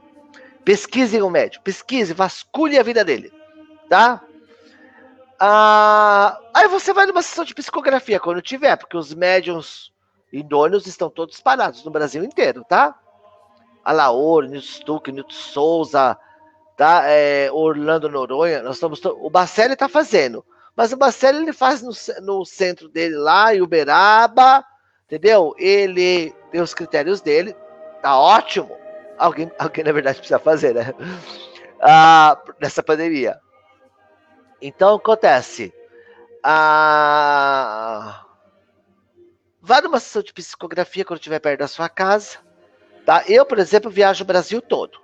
Pesquisem o médium, pesquise, vasculhe a vida dele, tá? Ah, aí você vai numa sessão de psicografia quando tiver, porque os médiums idôneos estão todos espalhados no Brasil inteiro, tá? Alaor, Nilton Stuck, Nilton Souza, tá? É, Orlando Noronha, nós estamos. O Bacelli está fazendo, mas o Bacelli ele faz no, no centro dele lá, em Uberaba, entendeu? Ele tem os critérios dele, tá ótimo. Alguém, alguém na verdade precisa fazer, né? Ah, nessa pandemia. Então acontece. Ah, Vá numa sessão de psicografia quando estiver perto da sua casa. Tá? Eu, por exemplo, viajo o Brasil todo.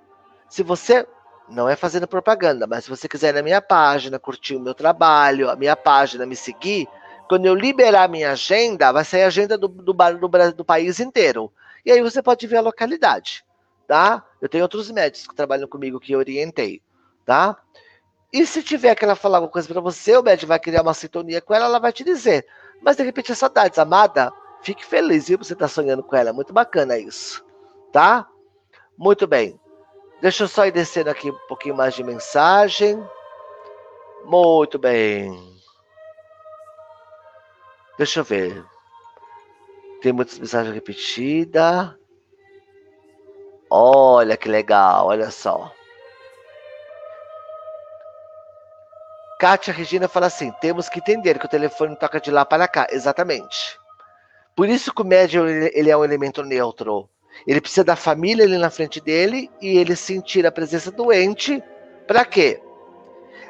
Se você não é fazendo propaganda, mas se você quiser ir na minha página, curtir o meu trabalho, a minha página, me seguir, quando eu liberar minha agenda, vai sair a agenda do, do, do, do país inteiro. E aí você pode ver a localidade, tá? Eu tenho outros médicos que trabalham comigo que eu orientei, tá? E se tiver que ela falar alguma coisa para você, o médico vai criar uma sintonia com ela, ela vai te dizer. Mas de repente saudades, amada, Fique feliz, viu? Você está sonhando com ela. Muito bacana isso. Tá? Muito bem. Deixa eu só ir descendo aqui um pouquinho mais de mensagem. Muito bem. Deixa eu ver. Tem muitas mensagens repetidas. Olha que legal, olha só. Kátia Regina fala assim: temos que entender que o telefone toca de lá para cá. Exatamente. Por isso que o médium ele é um elemento neutro. Ele precisa da família ali na frente dele e ele sentir a presença doente. Para quê?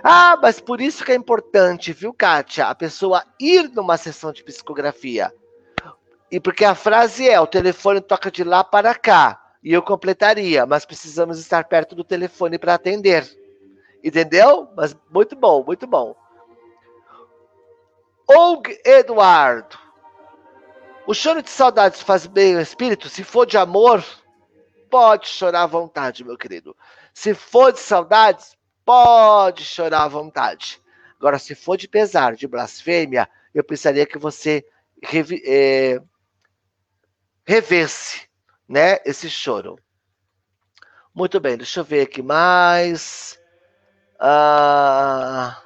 Ah, mas por isso que é importante, viu, Kátia, a pessoa ir numa sessão de psicografia. E porque a frase é: o telefone toca de lá para cá. E eu completaria, mas precisamos estar perto do telefone para atender. Entendeu? Mas muito bom, muito bom. Og Eduardo. O choro de saudades faz bem ao espírito? Se for de amor, pode chorar à vontade, meu querido. Se for de saudades, pode chorar à vontade. Agora, se for de pesar, de blasfêmia, eu precisaria que você revi, é, revesse né, esse choro. Muito bem, deixa eu ver aqui mais. Ah...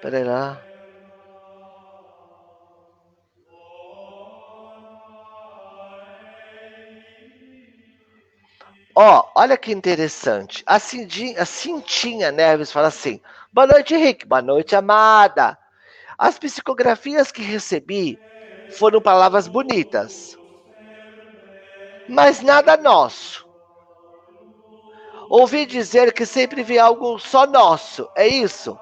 Peraí lá. Ó, olha que interessante. A, Cindinha, a Cintinha Neves fala assim: Boa noite, Henrique. Boa noite, amada. As psicografias que recebi foram palavras bonitas, mas nada nosso. Ouvi dizer que sempre vi algo só nosso, é isso?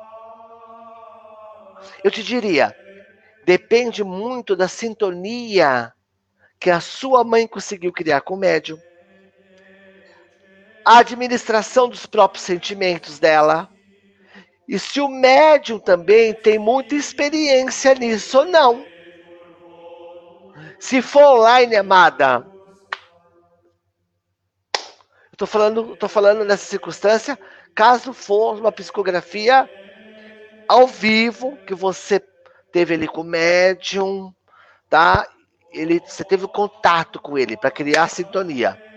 Eu te diria, depende muito da sintonia que a sua mãe conseguiu criar com o médium a administração dos próprios sentimentos dela, E se o médium também tem muita experiência nisso ou não. Se for online, amada, Estou falando, tô falando nessa circunstância, caso for uma psicografia ao vivo, que você teve ali com o médium, tá? Ele, você teve contato com ele para criar sintonia.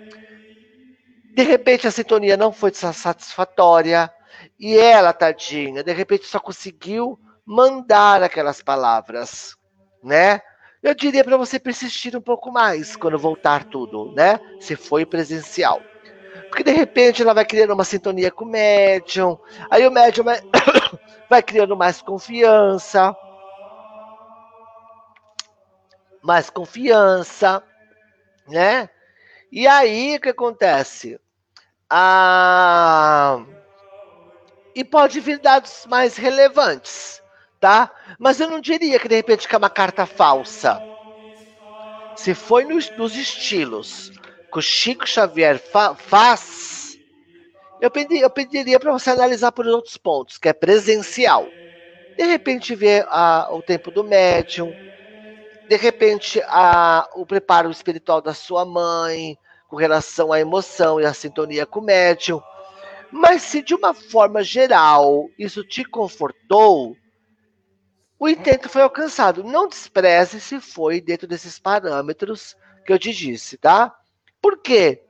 De repente a sintonia não foi satisfatória e ela, tadinha, de repente só conseguiu mandar aquelas palavras, né? Eu diria para você persistir um pouco mais quando voltar tudo, né? Se foi presencial. Porque de repente ela vai criando uma sintonia com o médium, aí o médium vai, vai criando mais confiança. Mais confiança, né? E aí o que acontece? Ah, e pode vir dados mais relevantes, tá? Mas eu não diria que de repente que é uma carta falsa. Se foi nos, nos estilos que o Chico Xavier fa faz, eu, pedi, eu pediria para você analisar por outros pontos, que é presencial. De repente, ver a, o tempo do médium, de repente, a, o preparo espiritual da sua mãe, com relação à emoção e à sintonia com o médium. Mas se de uma forma geral isso te confortou, o intento foi alcançado. Não despreze se foi dentro desses parâmetros que eu te disse, tá? Por quê?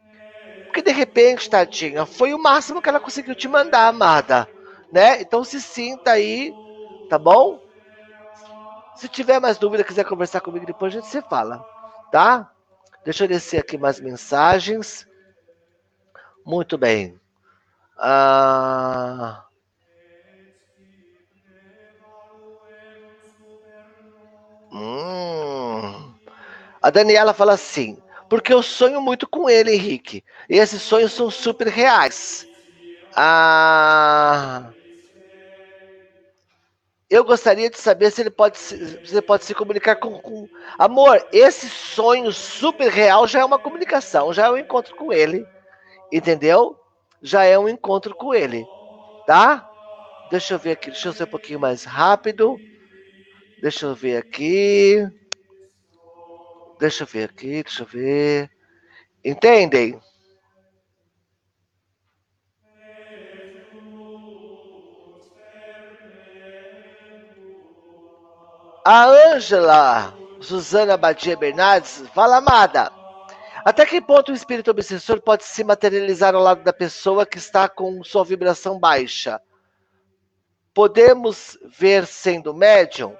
Porque de repente, tadinha, foi o máximo que ela conseguiu te mandar, amada. Né? Então se sinta aí, tá bom? Se tiver mais dúvida, quiser conversar comigo depois, a gente se fala, tá? Deixa eu descer aqui mais mensagens. Muito bem. Ah... Hum. A Daniela fala assim: porque eu sonho muito com ele, Henrique. E esses sonhos são super reais. Ah, eu gostaria de saber se ele pode se, se pode se comunicar com, com, Amor, esse sonho super real já é uma comunicação, já é um encontro com ele. Entendeu? Já é um encontro com ele. Tá? Deixa eu ver aqui, deixa eu ser um pouquinho mais rápido. Deixa eu ver aqui. Deixa eu ver aqui, deixa eu ver. Entendem? A Ângela Suzana Badia Bernardes fala, amada. Até que ponto o espírito obsessor pode se materializar ao lado da pessoa que está com sua vibração baixa? Podemos ver sendo médium?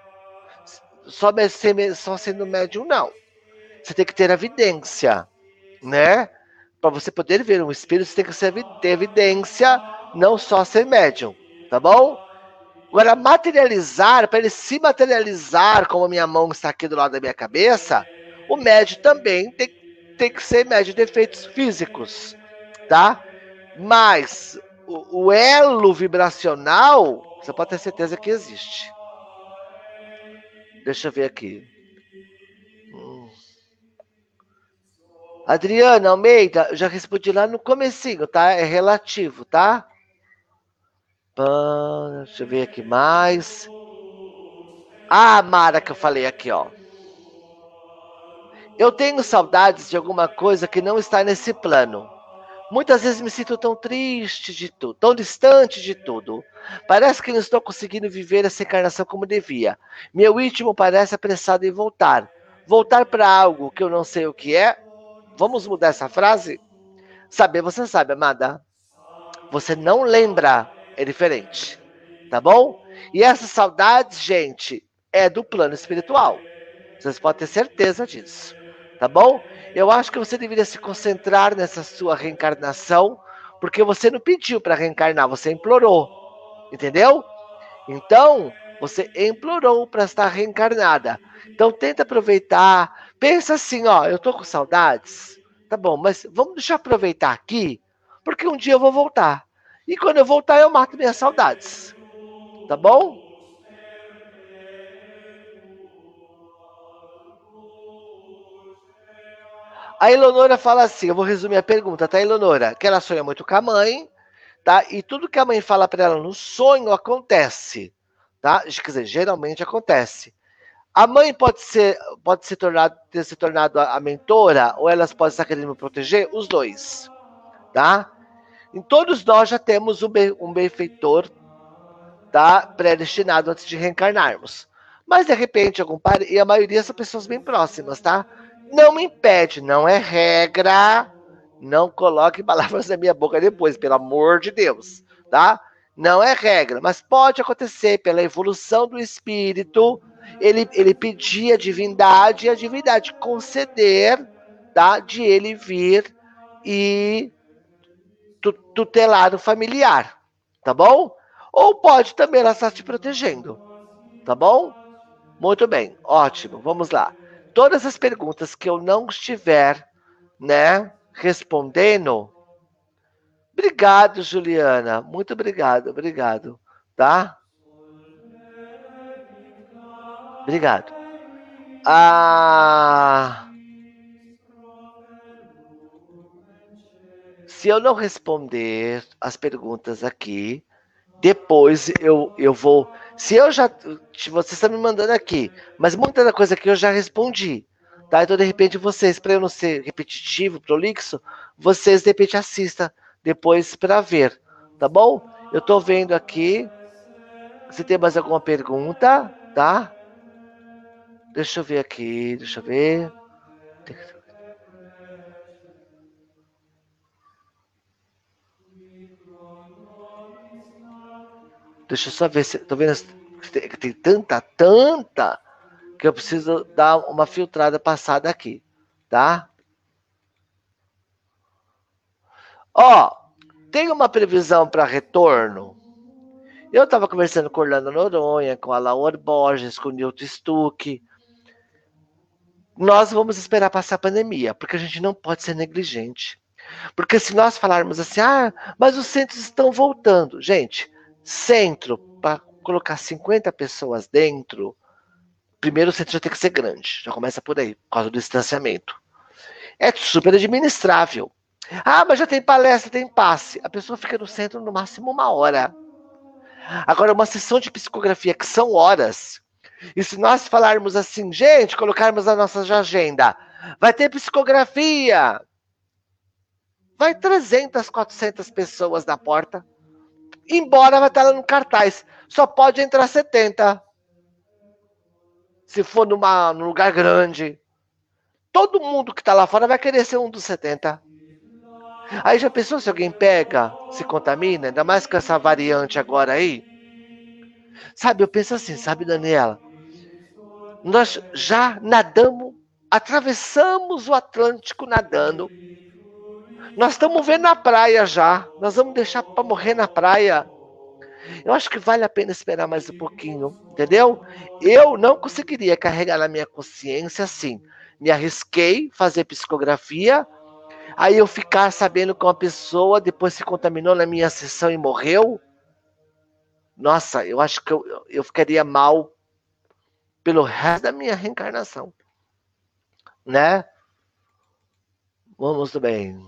Só, só sendo médium, não. Você tem que ter evidência, né? Para você poder ver um espírito, você tem que ter evidência, não só ser médium, tá bom? Agora, materializar, para ele se materializar, como a minha mão está aqui do lado da minha cabeça, o médium também tem, tem que ser médium de efeitos físicos, tá? Mas o, o elo vibracional, você pode ter certeza que existe. Deixa eu ver aqui. Adriana Almeida, já respondi lá no comecinho, tá? É relativo, tá? Deixa eu ver aqui mais. Ah, Mara, que eu falei aqui, ó. Eu tenho saudades de alguma coisa que não está nesse plano. Muitas vezes me sinto tão triste de tudo, tão distante de tudo. Parece que não estou conseguindo viver essa encarnação como devia. Meu íntimo parece apressado em voltar. Voltar para algo que eu não sei o que é, Vamos mudar essa frase? Saber você sabe, amada. Você não lembra é diferente. Tá bom? E essa saudade, gente, é do plano espiritual. Vocês podem ter certeza disso. Tá bom? Eu acho que você deveria se concentrar nessa sua reencarnação, porque você não pediu para reencarnar, você implorou. Entendeu? Então, você implorou para estar reencarnada. Então, tenta aproveitar, Pensa assim, ó, eu tô com saudades. Tá bom, mas vamos deixar aproveitar aqui, porque um dia eu vou voltar. E quando eu voltar, eu mato minhas saudades. Tá bom? A Eleonora fala assim, eu vou resumir a pergunta, tá, Eleonora? Que ela sonha muito com a mãe, tá? E tudo que a mãe fala para ela no sonho acontece, tá? Quer dizer, geralmente acontece. A mãe pode ser, pode se tornar, ter se tornado a, mentora, ou elas podem estar querendo me proteger, os dois, tá? Em todos nós já temos um, be, um benfeitor, tá? Predestinado antes de reencarnarmos. Mas de repente, algum pai, e a maioria são pessoas bem próximas, tá? Não me impede, não é regra. Não coloque palavras na minha boca depois, pelo amor de Deus, tá? Não é regra, mas pode acontecer pela evolução do espírito ele, ele pedir a divindade e a divindade conceder tá, de ele vir e tutelar o familiar, tá bom? Ou pode também ela estar te protegendo, tá bom? Muito bem, ótimo, vamos lá. Todas as perguntas que eu não estiver, né, respondendo, obrigado, Juliana, muito obrigado, obrigado, tá? Obrigado. Ah, se eu não responder as perguntas aqui, depois eu, eu vou. Se eu já. Você está me mandando aqui, mas muita da coisa que eu já respondi. Tá? Então, de repente, vocês, para eu não ser repetitivo, prolixo, vocês de repente assistam depois para ver. Tá bom? Eu estou vendo aqui. Se tem mais alguma pergunta, tá? Deixa eu ver aqui, deixa eu ver. Deixa eu só ver se. Tô vendo tem, tem tanta, tanta que eu preciso dar uma filtrada passada aqui, tá? Ó, tem uma previsão para retorno? Eu estava conversando com Orlando Noronha, com a Laura Borges, com o Newton Stuck, nós vamos esperar passar a pandemia, porque a gente não pode ser negligente. Porque se nós falarmos assim, ah, mas os centros estão voltando. Gente, centro, para colocar 50 pessoas dentro, primeiro o centro já tem que ser grande. Já começa por aí, por causa do distanciamento. É super administrável. Ah, mas já tem palestra, tem passe. A pessoa fica no centro no máximo uma hora. Agora, uma sessão de psicografia que são horas, e se nós falarmos assim, gente, colocarmos na nossa agenda, vai ter psicografia. Vai 300, 400 pessoas na porta. Embora vai estar lá no cartaz. Só pode entrar 70. Se for numa, num lugar grande. Todo mundo que está lá fora vai querer ser um dos 70. Aí já pensou se alguém pega, se contamina, ainda mais com essa variante agora aí? Sabe, eu penso assim, sabe, Daniela? nós já nadamos, atravessamos o Atlântico nadando. Nós estamos vendo a praia já. Nós vamos deixar para morrer na praia. Eu acho que vale a pena esperar mais um pouquinho, entendeu? Eu não conseguiria carregar na minha consciência assim. Me arrisquei fazer psicografia, aí eu ficar sabendo que uma pessoa depois se contaminou na minha sessão e morreu. Nossa, eu acho que eu, eu ficaria mal pelo resto da minha reencarnação. Né? Vamos bem.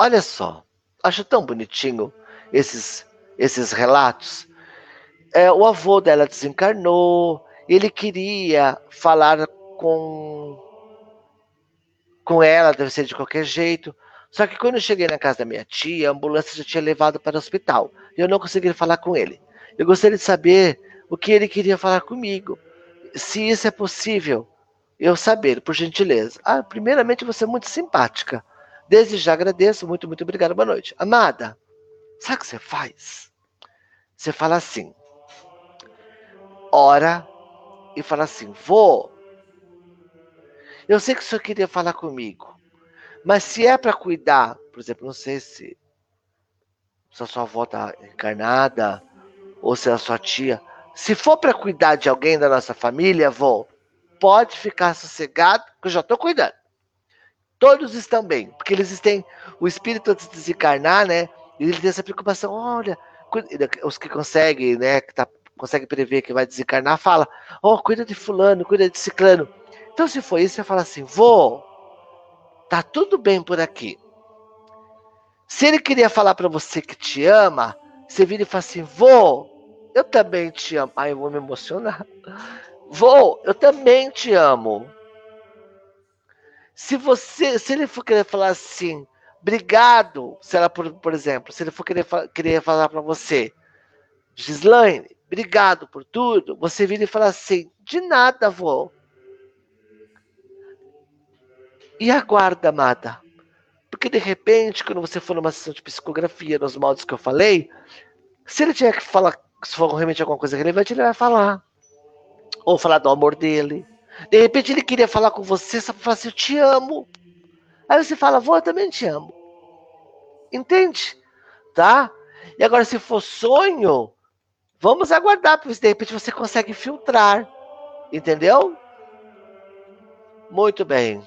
Olha só, acho tão bonitinho esses, esses relatos. É, o avô dela desencarnou, ele queria falar com, com ela, deve ser de qualquer jeito, só que quando eu cheguei na casa da minha tia, a ambulância já tinha levado para o hospital. E eu não consegui falar com ele. Eu gostaria de saber o que ele queria falar comigo. Se isso é possível, eu saber, por gentileza. Ah, primeiramente, você é muito simpática. Desde já agradeço. Muito, muito obrigado. Boa noite. Amada, sabe o que você faz? Você fala assim. Ora e fala assim: Vou. Eu sei que o senhor queria falar comigo. Mas se é para cuidar, por exemplo, não sei se, se a sua avó está encarnada ou se é a sua tia, se for para cuidar de alguém da nossa família, avó, pode ficar sossegado, que eu já estou cuidando. Todos estão bem, porque eles têm o espírito de desencarnar, né? E ele tem essa preocupação, olha, os que conseguem, né, que tá, consegue prever que vai desencarnar, fala, ó, oh, cuida de fulano, cuida de ciclano. Então, se for isso, você fala assim: vô, tá tudo bem por aqui. Se ele queria falar para você que te ama, você vira e fala assim: vô, eu também te amo. Ai, eu vou me emocionar. Vô, eu também te amo. Se você, se ele for querer falar assim, obrigado, se ela, por, por exemplo, se ele for querer, querer falar para você, Gislaine, obrigado por tudo, você vira e fala assim, de nada, vô. E aguarda, amada. Porque de repente, quando você for numa sessão de psicografia, nos modos que eu falei, se ele tiver que falar, se for realmente alguma coisa relevante, ele vai falar ou falar do amor dele. De repente ele queria falar com você, só para falar assim, eu te amo. Aí você fala, vou, eu também te amo. Entende? Tá? E agora, se for sonho, vamos aguardar, porque de repente você consegue filtrar. Entendeu? Muito bem.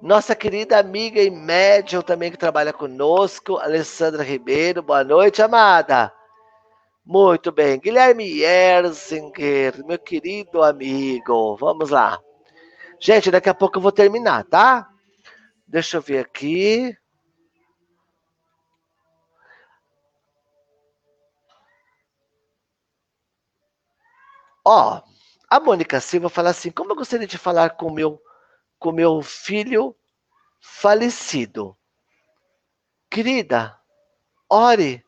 Nossa querida amiga e médium também que trabalha conosco, Alessandra Ribeiro. Boa noite, amada. Muito bem, Guilherme Erzinger, meu querido amigo, vamos lá. Gente, daqui a pouco eu vou terminar, tá? Deixa eu ver aqui. Ó, a Mônica Silva fala assim: como eu gostaria de falar com meu com meu filho falecido. Querida, ore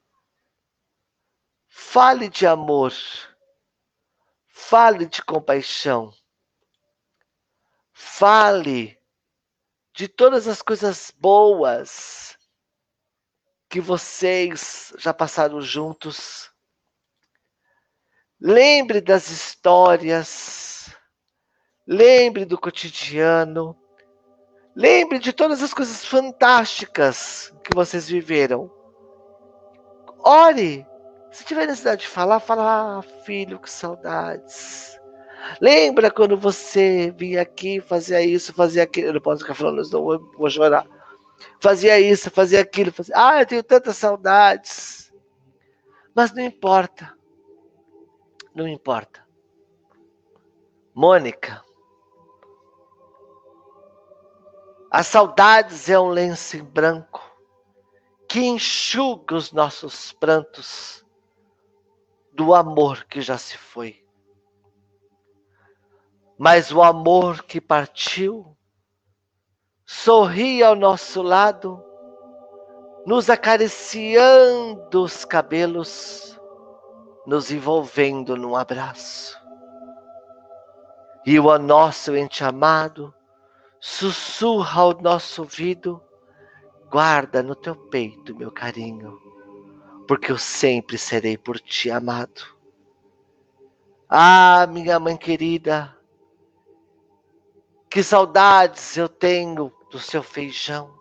Fale de amor. Fale de compaixão. Fale de todas as coisas boas que vocês já passaram juntos. Lembre das histórias. Lembre do cotidiano. Lembre de todas as coisas fantásticas que vocês viveram. Ore se tiver necessidade de falar, fala, ah, filho, que saudades. Lembra quando você vinha aqui, fazia isso, fazia aquilo. Eu não posso ficar falando não vou, vou chorar. Fazia isso, fazia aquilo. Fazia... Ah, eu tenho tantas saudades. Mas não importa. Não importa. Mônica. As saudades é um lenço em branco que enxuga os nossos prantos do amor que já se foi. Mas o amor que partiu sorri ao nosso lado, nos acariciando os cabelos, nos envolvendo num abraço. E o nosso ente amado sussurra ao nosso ouvido: guarda no teu peito, meu carinho porque eu sempre serei por ti amado. Ah, minha mãe querida, que saudades eu tenho do seu feijão,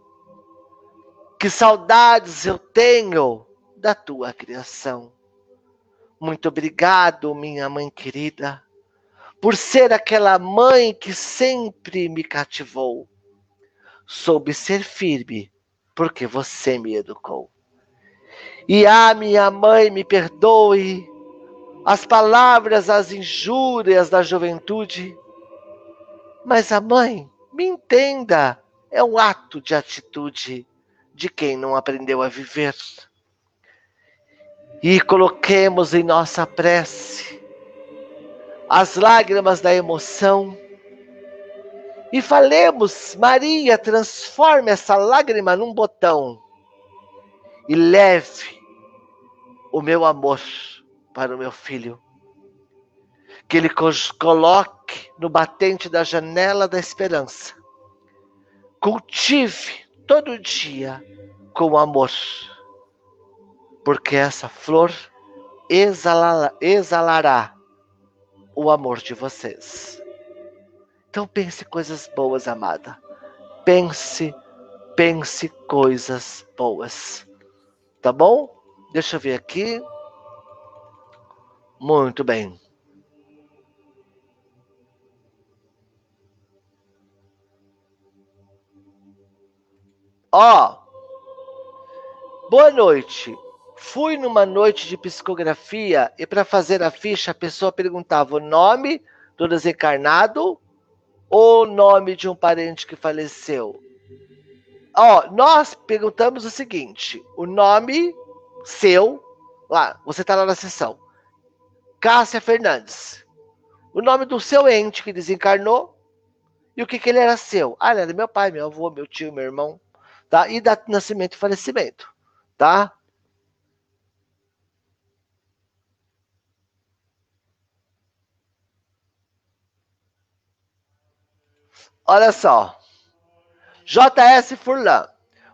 que saudades eu tenho da tua criação. Muito obrigado, minha mãe querida, por ser aquela mãe que sempre me cativou. Soube ser firme, porque você me educou. E ah, minha mãe, me perdoe as palavras, as injúrias da juventude. Mas a mãe, me entenda, é um ato de atitude de quem não aprendeu a viver. E coloquemos em nossa prece as lágrimas da emoção e falemos, Maria, transforme essa lágrima num botão e leve o meu amor para o meu filho. Que ele coloque no batente da janela da esperança. Cultive todo dia com amor, porque essa flor exalará, exalará o amor de vocês. Então pense coisas boas, amada. Pense, pense coisas boas. Tá bom? Deixa eu ver aqui. Muito bem. Ó, boa noite. Fui numa noite de psicografia e para fazer a ficha a pessoa perguntava o nome do desencarnado ou nome de um parente que faleceu? Ó, nós perguntamos o seguinte: o nome seu, lá, você está lá na sessão, Cássia Fernandes. O nome do seu ente que desencarnou e o que, que ele era seu. Ah, ele era meu pai, meu avô, meu tio, meu irmão, tá? E de nascimento e falecimento, tá? Olha só. JS Furlan.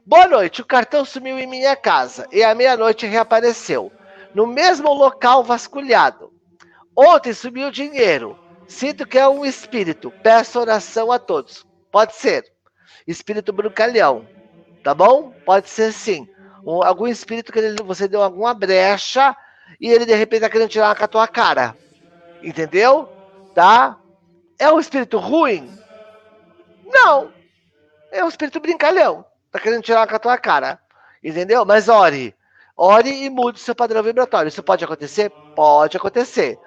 Boa noite. O cartão sumiu em minha casa e à meia-noite reapareceu. No mesmo local vasculhado. Ontem sumiu o dinheiro. Sinto que é um espírito. Peço oração a todos. Pode ser. Espírito brucalhão. Tá bom? Pode ser sim. Um, algum espírito que ele, você deu alguma brecha e ele de repente tá querendo tirar com a tua cara. Entendeu? Tá? É um espírito ruim? Não. É um espírito brincalhão. Tá querendo tirar com a tua cara. Entendeu? Mas ore. Ore e mude seu padrão vibratório. Isso pode acontecer? Pode acontecer.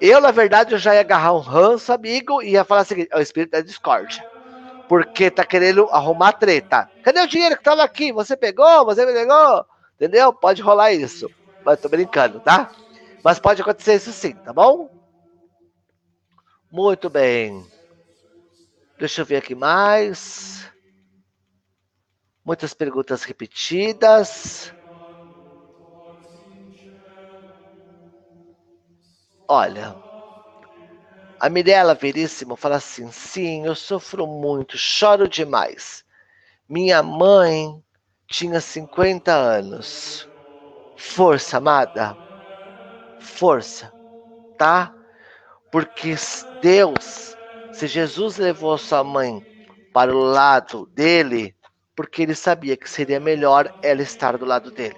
Eu, na verdade, eu já ia agarrar um ranço, amigo, e ia falar o seguinte: é o espírito da discórdia. Porque tá querendo arrumar treta. Cadê o dinheiro que tava aqui? Você pegou? Você me pegou? Entendeu? Pode rolar isso. Mas tô brincando, tá? Mas pode acontecer isso sim, tá bom? Muito bem. Deixa eu ver aqui mais. Muitas perguntas repetidas. Olha, a Mirella Veríssimo fala assim: sim, eu sofro muito, choro demais. Minha mãe tinha 50 anos. Força, amada. Força, tá? Porque Deus se Jesus levou sua mãe para o lado dele, porque ele sabia que seria melhor ela estar do lado dele.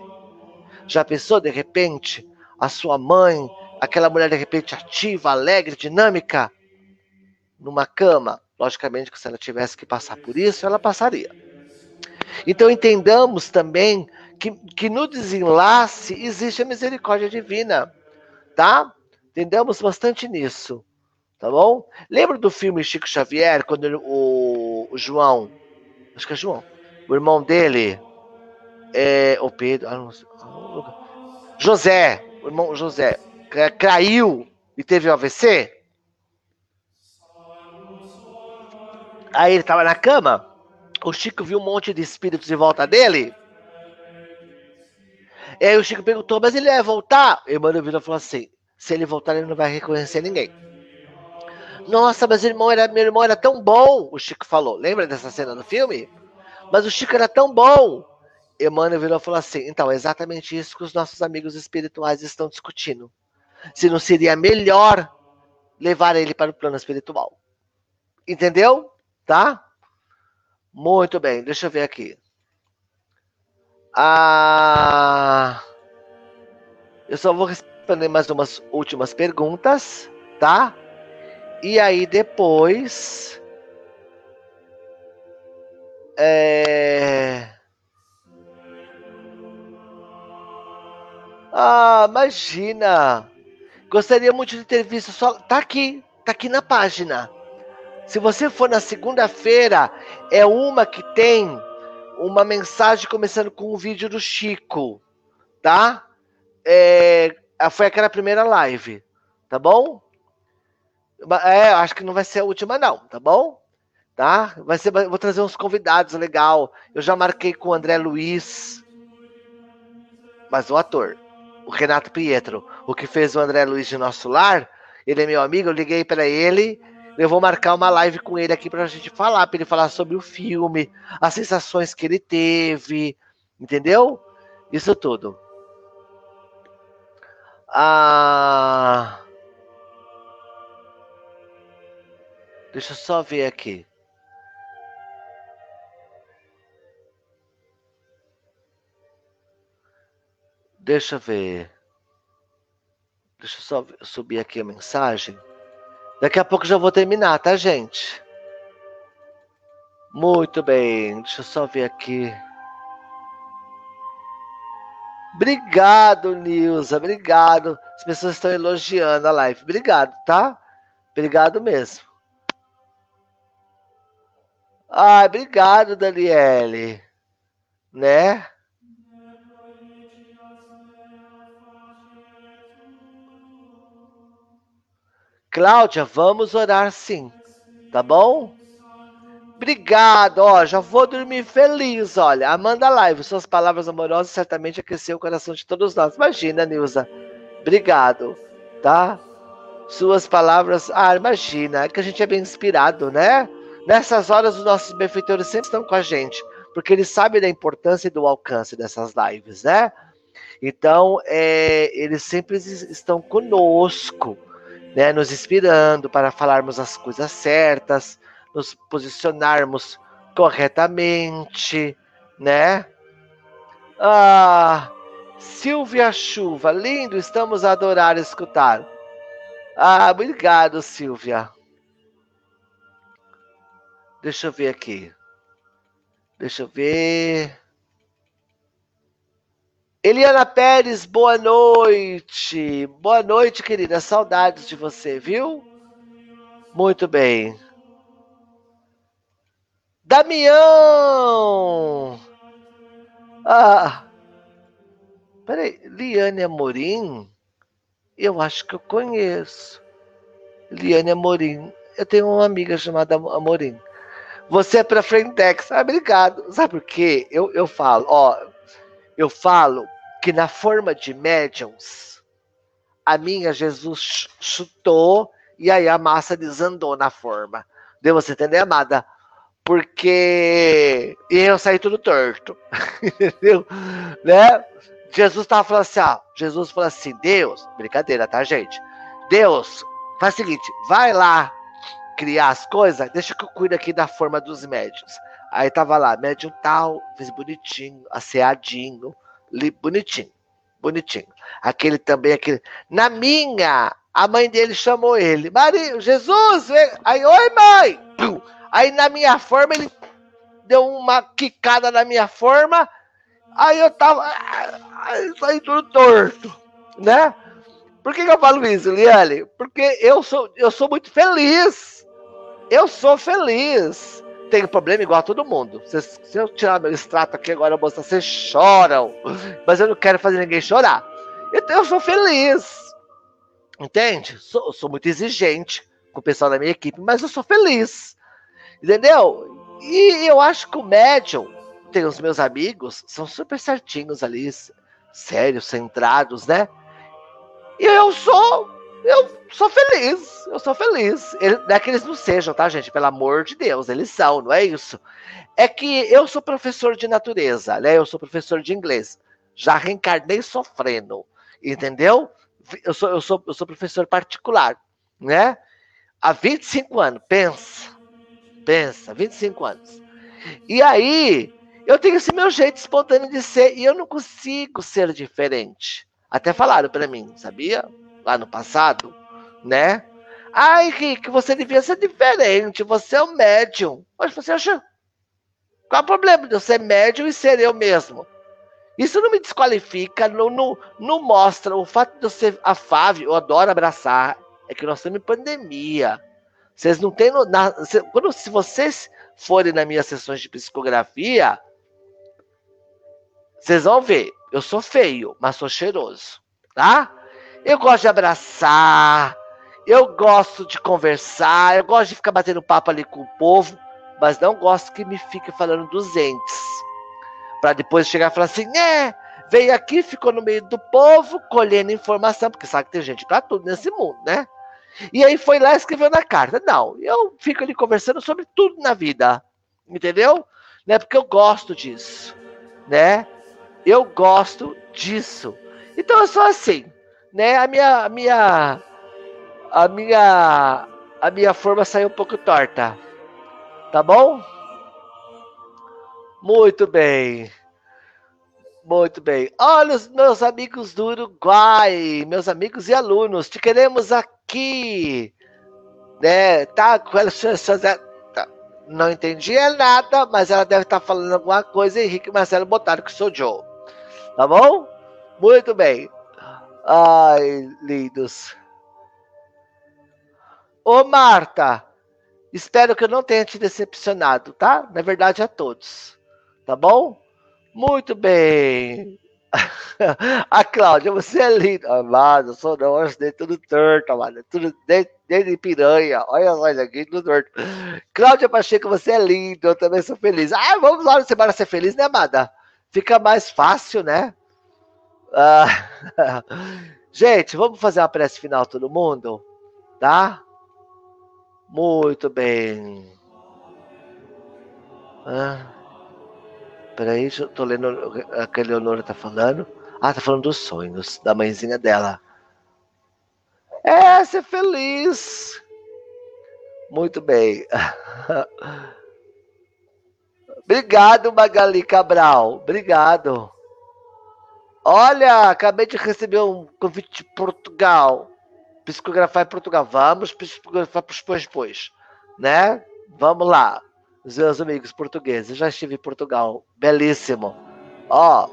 Já pensou, de repente, a sua mãe, aquela mulher de repente ativa, alegre, dinâmica, numa cama? Logicamente que se ela tivesse que passar por isso, ela passaria. Então entendamos também que, que no desenlace existe a misericórdia divina, tá? Entendemos bastante nisso. Tá bom? Lembra do filme Chico Xavier, quando ele, o, o, João, acho que é João, o irmão dele, é, o Pedro, ah, sei, ah, José, o irmão José, caiu e teve um AVC? Aí ele estava na cama, o Chico viu um monte de espíritos em volta dele. E aí o Chico perguntou, mas ele vai voltar? E o Emmanuel virou e falou assim: se ele voltar, ele não vai reconhecer ninguém. Nossa, mas irmão era, meu irmão era tão bom, o Chico falou. Lembra dessa cena do filme? Mas o Chico era tão bom. Emmanuel virou e falou assim: então, é exatamente isso que os nossos amigos espirituais estão discutindo. Se não seria melhor levar ele para o plano espiritual. Entendeu? Tá? Muito bem, deixa eu ver aqui. Ah, eu só vou responder mais umas últimas perguntas, tá? E aí depois. É... Ah, imagina! Gostaria muito de ter visto só. Tá aqui, tá aqui na página. Se você for na segunda-feira, é uma que tem uma mensagem começando com um vídeo do Chico, tá? É, foi aquela primeira live, tá bom? É, acho que não vai ser a última, não, tá bom? Tá? Vai ser, vou trazer uns convidados legal. Eu já marquei com o André Luiz, mas o ator, o Renato Pietro, o que fez o André Luiz de Nosso Lar, ele é meu amigo, eu liguei para ele, eu vou marcar uma live com ele aqui para a gente falar, para ele falar sobre o filme, as sensações que ele teve, entendeu? Isso tudo. Ah. Deixa eu só ver aqui. Deixa eu ver. Deixa eu só subir aqui a mensagem. Daqui a pouco já vou terminar, tá, gente? Muito bem. Deixa eu só ver aqui. Obrigado, Nilza. Obrigado. As pessoas estão elogiando a live. Obrigado, tá? Obrigado mesmo. Ah, obrigado, Daniele. Né? Cláudia, vamos orar sim, tá bom? Obrigado, ó, já vou dormir feliz, olha. Amanda Live, suas palavras amorosas certamente aqueceu o coração de todos nós. Imagina, Nilza. Obrigado, tá? Suas palavras, ah, imagina, é que a gente é bem inspirado, né? Nessas horas, os nossos benfeitores sempre estão com a gente, porque eles sabem da importância e do alcance dessas lives, né? Então, é, eles sempre estão conosco, né? Nos inspirando para falarmos as coisas certas, nos posicionarmos corretamente, né? Ah, Silvia Chuva, lindo, estamos a adorar escutar. Ah, obrigado, Silvia. Deixa eu ver aqui. Deixa eu ver. Eliana Pérez, boa noite. Boa noite, querida. Saudades de você, viu? Muito bem. Damião! Ah! Peraí, Liane Amorim? Eu acho que eu conheço. Liane Amorim. Eu tenho uma amiga chamada Amorim. Você é para Frentex. Ah, obrigado. Sabe por quê? Eu, eu falo, ó, eu falo que na forma de médiums, a minha Jesus chutou e aí a massa desandou na forma. Deu você entender, amada? Porque eu saí tudo torto. Entendeu? Né? Jesus estava falando assim, Jesus falou assim, Deus, brincadeira, tá, gente? Deus, faz o seguinte, vai lá criar as coisas, deixa que eu cuido aqui da forma dos médios. Aí tava lá, médium tal, fez bonitinho, asseadinho, li, bonitinho, bonitinho. Aquele também, aquele. Na minha, a mãe dele chamou ele, Maria, Jesus, aí, oi mãe! Aí na minha forma, ele deu uma quicada na minha forma, aí eu tava, aí saí tudo torto, né? Por que, que eu falo isso, Liane? Porque eu sou, eu sou muito feliz eu sou feliz. Tenho problema igual a todo mundo. Se, se eu tirar meu extrato aqui agora, moça, vocês choram. Mas eu não quero fazer ninguém chorar. Então eu sou feliz. Entende? Sou, sou muito exigente com o pessoal da minha equipe, mas eu sou feliz. Entendeu? E eu acho que o médium, tem os meus amigos, são super certinhos ali, sérios, centrados, né? E eu sou eu sou feliz, eu sou feliz. Ele, não é que eles não sejam, tá, gente? Pelo amor de Deus, eles são, não é isso? É que eu sou professor de natureza, né? Eu sou professor de inglês. Já reencarnei sofrendo, entendeu? Eu sou, eu sou, eu sou professor particular, né? Há 25 anos, pensa, pensa, 25 anos. E aí, eu tenho esse meu jeito espontâneo de ser e eu não consigo ser diferente. Até falaram para mim, sabia? Lá no passado, né? Ai, Rick, você devia ser diferente, você é um médium. Mas você acha. Qual é o problema de eu ser médium e ser eu mesmo? Isso não me desqualifica, não, não, não mostra. O fato de eu ser afável, eu adoro abraçar, é que nós estamos em pandemia. Vocês não têm. Na, quando, se vocês forem nas minhas sessões de psicografia, vocês vão ver. Eu sou feio, mas sou cheiroso. Tá? Eu gosto de abraçar, eu gosto de conversar, eu gosto de ficar batendo papo ali com o povo, mas não gosto que me fique falando dos entes. Para depois chegar e falar assim, é, veio aqui, ficou no meio do povo, colhendo informação, porque sabe que tem gente para tudo nesse mundo, né? E aí foi lá e escreveu na carta. Não, eu fico ali conversando sobre tudo na vida, entendeu? Né? Porque eu gosto disso, né? Eu gosto disso. Então eu sou assim né? A minha, a minha, a minha, a minha forma saiu um pouco torta, tá bom? Muito bem. Muito bem. Olha os meus amigos do Uruguai, meus amigos e alunos, te queremos aqui. Né? Tá, tá. Não entendi nada, mas ela deve estar tá falando alguma coisa. Henrique Marcelo botaram que sou Joe. Tá bom? Muito bem. Ai, lindos. Ô, Marta, espero que eu não tenha te decepcionado, tá? Na verdade, a todos. Tá bom? Muito bem. A Cláudia, você é linda. Amado, sou não, dei tudo torto, amado. Tudo dentro de piranha. Olha só isso aqui, tudo torto. Cláudia Pacheco, você é linda. Eu também sou feliz. Ah, vamos lá na semana ser feliz, né, amada? Fica mais fácil, né? Ah, gente, vamos fazer uma prece final todo mundo? Tá? Muito bem. Ah, peraí, eu tô lendo o que a Leonora tá falando. Ah, tá falando dos sonhos da mãezinha dela. É, ser feliz. Muito bem. Obrigado, Magali Cabral. Obrigado. Olha, acabei de receber um convite de Portugal psicografar em Portugal. Vamos psicografar para os pois, né? Vamos lá, os meus amigos portugueses. Eu já estive em Portugal, belíssimo. Ó,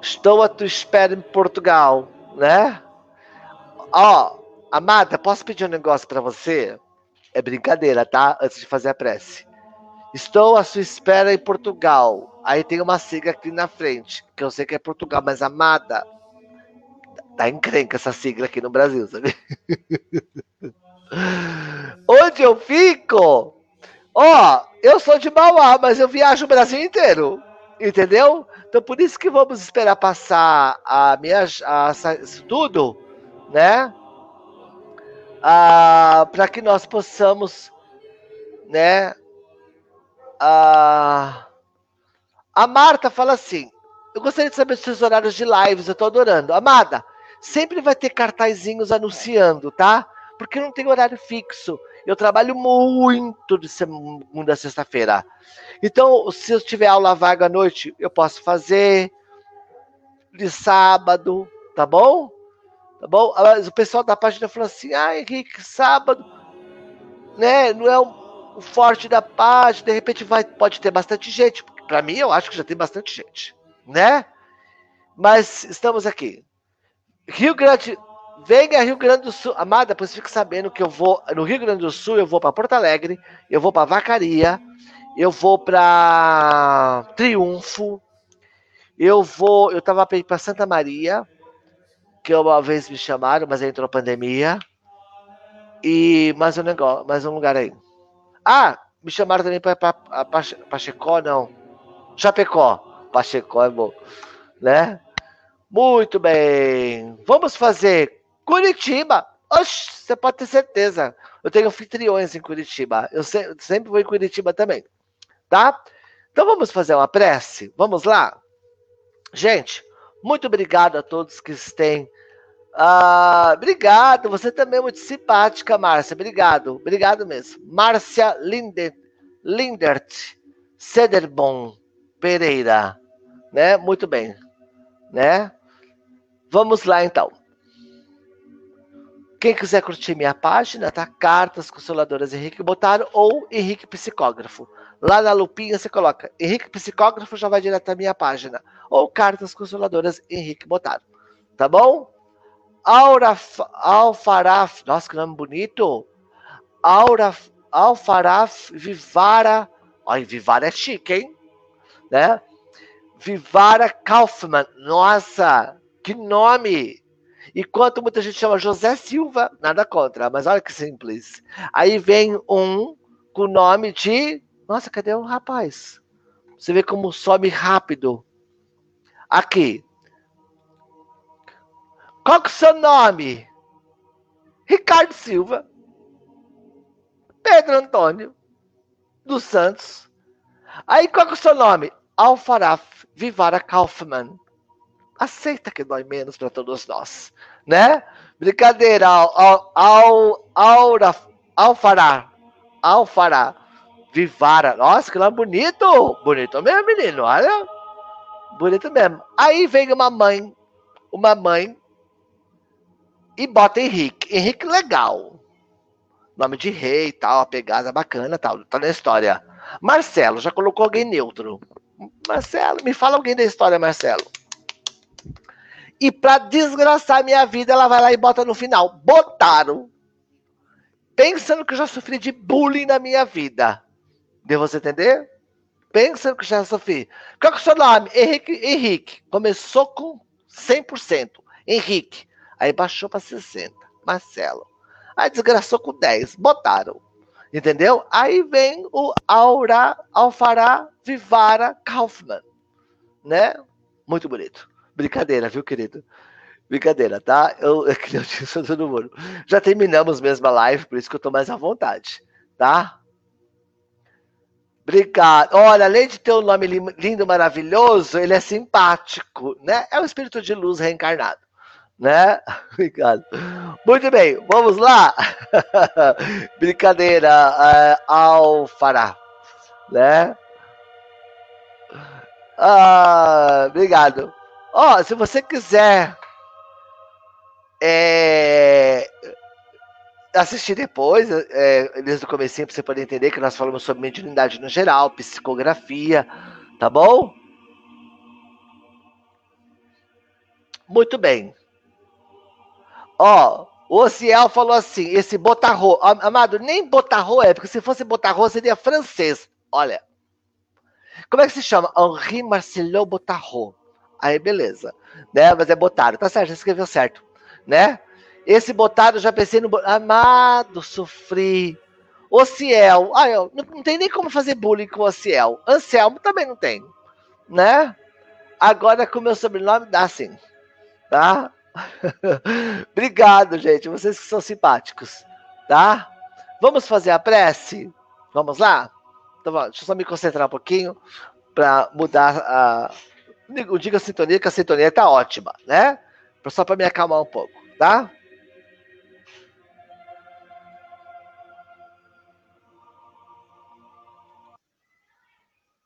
estou à tua espera em Portugal, né? Ó, amada, posso pedir um negócio para você? É brincadeira, tá? Antes de fazer a prece. Estou à sua espera em Portugal. Aí tem uma sigla aqui na frente, que eu sei que é Portugal, mas amada, Tá encrenca essa sigla aqui no Brasil, sabe? Onde eu fico? Ó, eu sou de Mauá, mas eu viajo o Brasil inteiro. Entendeu? Então por isso que vamos esperar passar a minha a, isso tudo, né? Ah, para que nós possamos, né? Ah, a Marta fala assim: eu gostaria de saber os seus horários de lives, eu tô adorando. Amada, sempre vai ter cartazinhos anunciando, tá? Porque não tem horário fixo. Eu trabalho muito de segunda a sexta-feira. Então, se eu tiver aula vaga à noite, eu posso fazer de sábado, tá bom? Tá bom? O pessoal da página falou assim: ah, Henrique, sábado, né? Não é o forte da página, de repente vai, pode ter bastante gente. Para mim, eu acho que já tem bastante gente, né? Mas estamos aqui. Rio Grande, venha Rio Grande do Sul. Amada, depois fique sabendo que eu vou no Rio Grande do Sul, eu vou para Porto Alegre, eu vou para Vacaria, eu vou para Triunfo, eu vou, eu tava para Santa Maria, que uma vez me chamaram, mas entrou a pandemia. E mais um negócio, mais um lugar aí. Ah, me chamaram também para Pachecó, não. Chapecó. Pachecó é bom, né? Muito bem. Vamos fazer Curitiba. Oxe, você pode ter certeza. Eu tenho anfitriões em Curitiba. Eu sempre vou em Curitiba também. Tá? Então vamos fazer uma prece? Vamos lá? Gente, muito obrigado a todos que têm. Ah, obrigado, você também é muito simpática, Márcia. Obrigado, obrigado mesmo. Márcia Lindert, Lindert Cederbon Pereira, né? Muito bem, né? Vamos lá então. Quem quiser curtir minha página, tá? Cartas Consoladoras Henrique Botaro ou Henrique Psicógrafo. Lá na lupinha você coloca Henrique Psicógrafo, já vai direto à minha página. Ou Cartas Consoladoras Henrique Botaro. Tá bom? Alfaraf, nossa que nome bonito. Alfaraf Vivara. Olha, Vivara é chique, hein? Né? Vivara Kaufmann. Nossa, que nome! Enquanto muita gente chama José Silva, nada contra, mas olha que simples. Aí vem um com o nome de. Nossa, cadê o rapaz? Você vê como sobe rápido. Aqui. Qual que é o seu nome? Ricardo Silva. Pedro Antônio dos Santos. Aí qual que é o seu nome? Alfaraf Vivara Kaufmann aceita que dói menos para todos nós, né? Brincadeira, ao, ao, aura, alfará, alfará, vivara, nossa, que lá bonito, bonito mesmo, menino, olha, bonito mesmo. Aí vem uma mãe, uma mãe, e bota Henrique, Henrique legal, nome de rei tal, a pegada bacana tal, tá na história. Marcelo, já colocou alguém neutro. Marcelo, me fala alguém da história, Marcelo. E para desgraçar minha vida, ela vai lá e bota no final. Botaram. pensando que eu já sofri de bullying na minha vida. Deu você entender? Pensando que já sofri. Qual que é o seu nome? Henrique. Henrique. Começou com 100%. Henrique. Aí baixou para 60%. Marcelo. Aí desgraçou com 10. Botaram. Entendeu? Aí vem o Aura, Alfará Vivara Kaufmann. Né? Muito bonito. Brincadeira, viu, querido? Brincadeira, tá? Eu, que eu disse todo mundo. Já terminamos mesmo a live, por isso que eu tô mais à vontade, tá? Obrigado. Olha, além de ter um nome lindo, maravilhoso, ele é simpático, né? É o espírito de luz reencarnado, né? Obrigado. Muito bem, vamos lá. Brincadeira, uh, Alfará, né? Ah, obrigado. Ó, oh, se você quiser é, assistir depois, é, desde o começo para você poder entender que nós falamos sobre mediunidade no geral, psicografia, tá bom? Muito bem. Ó, o Ociel falou assim, esse botarro, amado, nem botarro é, porque se fosse botarro seria francês. Olha, como é que se chama? Henri Marcelot Botarro. Aí, beleza. Né? Mas é Botaro. Tá certo, escreveu certo. Né? Esse Botaro, já pensei no... Amado, sofri. Ociel. Ah, eu, não, não tem nem como fazer bullying com o Ociel. Anselmo também não tem. Né? Agora com o meu sobrenome dá sim. Tá? Obrigado, gente. Vocês que são simpáticos. Tá? Vamos fazer a prece? Vamos lá? Então, deixa eu só me concentrar um pouquinho para mudar a. O diga sintonia, que a sintonia tá ótima, né? Só para me acalmar um pouco, tá?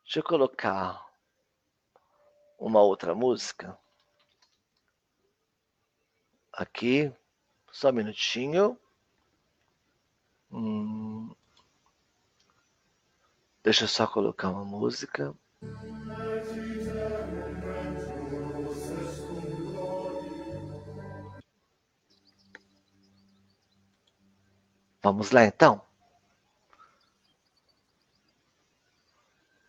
Deixa eu colocar uma outra música. Aqui, só um minutinho. Hum. Deixa eu só colocar uma música. Vamos lá então.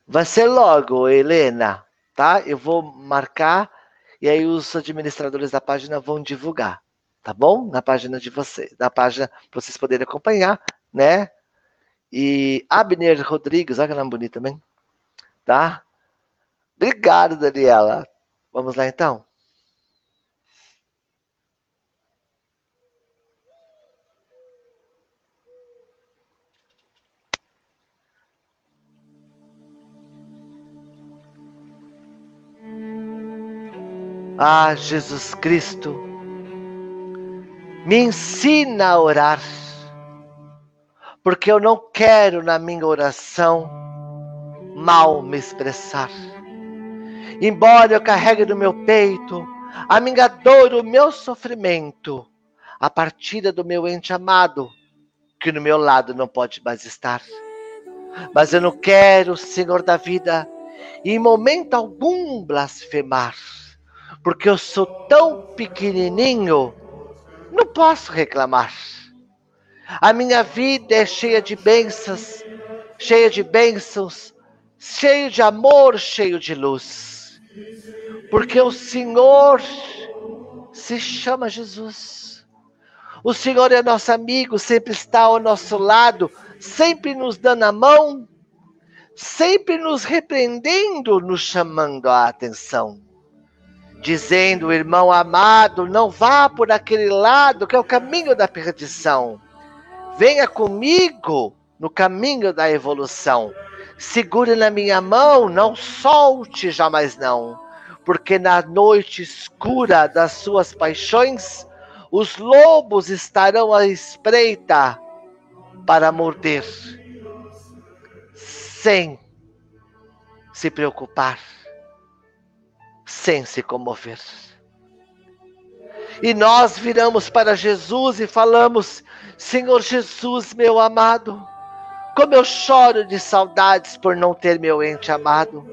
Vai ser logo, Helena, tá? Eu vou marcar e aí os administradores da página vão divulgar, tá bom? Na página de vocês, na página para vocês poderem acompanhar, né? E Abner Rodrigues, olha que nome bonito também. Tá? Obrigado, Daniela. Vamos lá então? Ah, Jesus Cristo, me ensina a orar porque eu não quero na minha oração mal me expressar. Embora eu carregue no meu peito a minha dor, o meu sofrimento, a partida do meu ente amado, que no meu lado não pode mais estar. Mas eu não quero, Senhor da vida, em momento algum blasfemar, porque eu sou tão pequenininho, não posso reclamar. A minha vida é cheia de bênçãos, cheia de bênçãos, cheio de amor, cheio de luz. Porque o Senhor se chama Jesus. O Senhor é nosso amigo, sempre está ao nosso lado, sempre nos dando a mão, sempre nos repreendendo, nos chamando a atenção. Dizendo, irmão amado, não vá por aquele lado que é o caminho da perdição Venha comigo no caminho da evolução. Segure na minha mão, não solte jamais não, porque na noite escura das suas paixões, os lobos estarão à espreita para morder, sem se preocupar, sem se comover. E nós viramos para Jesus e falamos: Senhor Jesus, meu amado, como eu choro de saudades por não ter meu ente amado.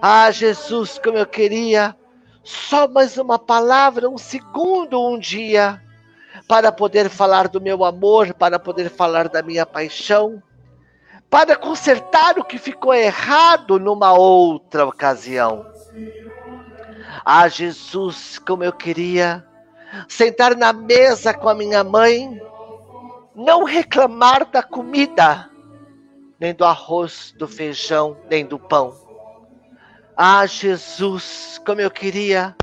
Ah, Jesus, como eu queria só mais uma palavra, um segundo, um dia, para poder falar do meu amor, para poder falar da minha paixão, para consertar o que ficou errado numa outra ocasião. Ah, Jesus, como eu queria sentar na mesa com a minha mãe, não reclamar da comida, nem do arroz, do feijão, nem do pão. Ah, Jesus, como eu queria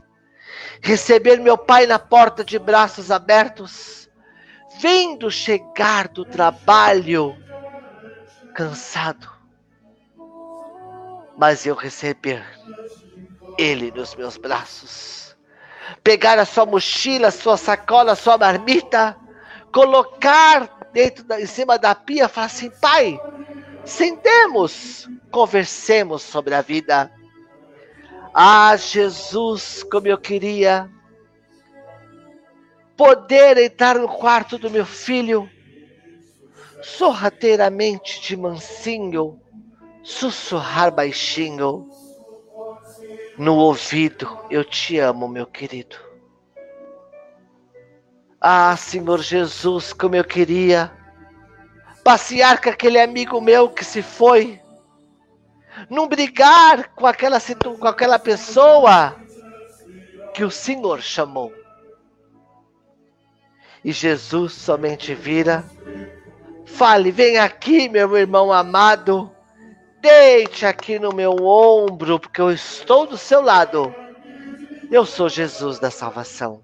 receber meu pai na porta de braços abertos, vendo chegar do trabalho cansado, mas eu receber ele nos meus braços, pegar a sua mochila, a sua sacola, a sua marmita, colocar dentro da, em cima da pia, falar assim, pai, sentemos, conversemos sobre a vida. Ah, Jesus, como eu queria poder entrar no quarto do meu filho, sorrateiramente de mansinho, sussurrar baixinho no ouvido: Eu te amo, meu querido. Ah, Senhor Jesus, como eu queria passear com aquele amigo meu que se foi não brigar com aquela, com aquela pessoa que o Senhor chamou. E Jesus somente vira, fale: Vem aqui, meu irmão amado, deite aqui no meu ombro, porque eu estou do seu lado. Eu sou Jesus da salvação.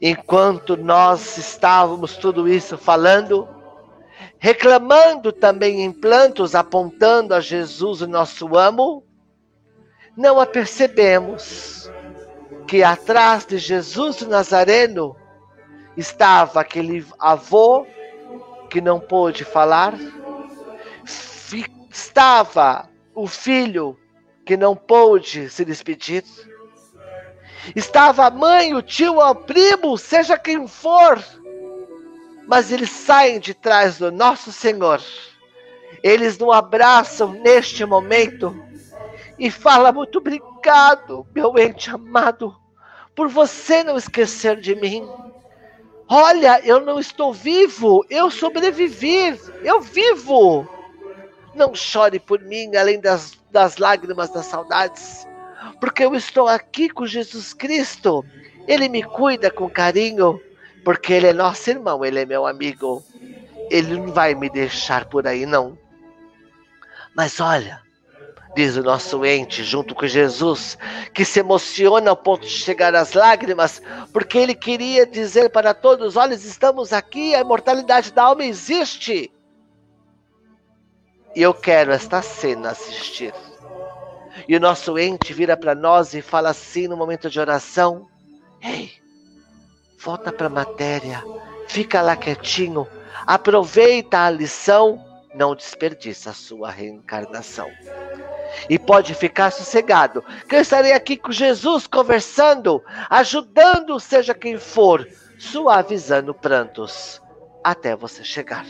Enquanto nós estávamos tudo isso falando, reclamando também em plantos, apontando a Jesus, o nosso amo, não a percebemos que atrás de Jesus o Nazareno estava aquele avô que não pôde falar, estava o filho que não pôde se despedir, estava a mãe, o tio, o primo, seja quem for, mas eles saem de trás do nosso Senhor. Eles nos abraçam neste momento e falam muito obrigado, meu ente amado, por você não esquecer de mim. Olha, eu não estou vivo, eu sobrevivi, eu vivo. Não chore por mim, além das, das lágrimas das saudades, porque eu estou aqui com Jesus Cristo. Ele me cuida com carinho porque ele é nosso irmão, ele é meu amigo. Ele não vai me deixar por aí, não. Mas olha, diz o nosso ente, junto com Jesus, que se emociona ao ponto de chegar às lágrimas, porque ele queria dizer para todos: olha, estamos aqui, a imortalidade da alma existe. E eu quero esta cena assistir. E o nosso ente vira para nós e fala assim no momento de oração: Ei, volta para a matéria, fica lá quietinho, aproveita a lição, não desperdiça a sua reencarnação. E pode ficar sossegado, que eu estarei aqui com Jesus conversando, ajudando, seja quem for, suavizando prantos, até você chegar.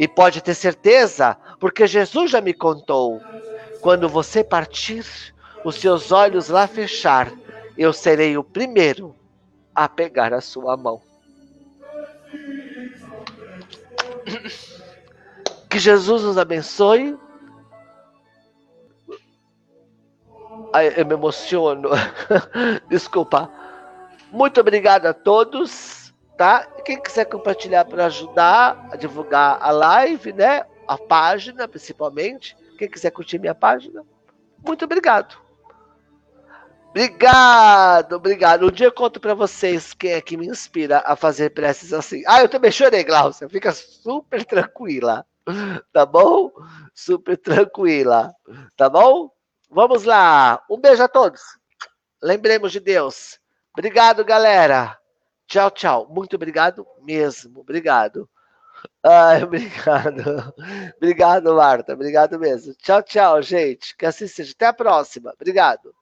E pode ter certeza, porque Jesus já me contou: quando você partir, os seus olhos lá fechar, eu serei o primeiro a pegar a sua mão. Que Jesus nos abençoe. Ai, eu me emociono. Desculpa. Muito obrigado a todos, tá? Quem quiser compartilhar para ajudar a divulgar a live, né? A página, principalmente. Quem quiser curtir minha página, muito obrigado. Obrigado, obrigado. Um dia eu conto para vocês quem é que me inspira a fazer preces assim. Ah, eu também chorei, Glaucia. Fica super tranquila. Tá bom? Super tranquila. Tá bom? Vamos lá. Um beijo a todos. Lembremos de Deus. Obrigado, galera. Tchau, tchau. Muito obrigado mesmo. Obrigado. Ai, obrigado. Obrigado, Marta. Obrigado mesmo. Tchau, tchau, gente. Que assim seja. Até a próxima. Obrigado.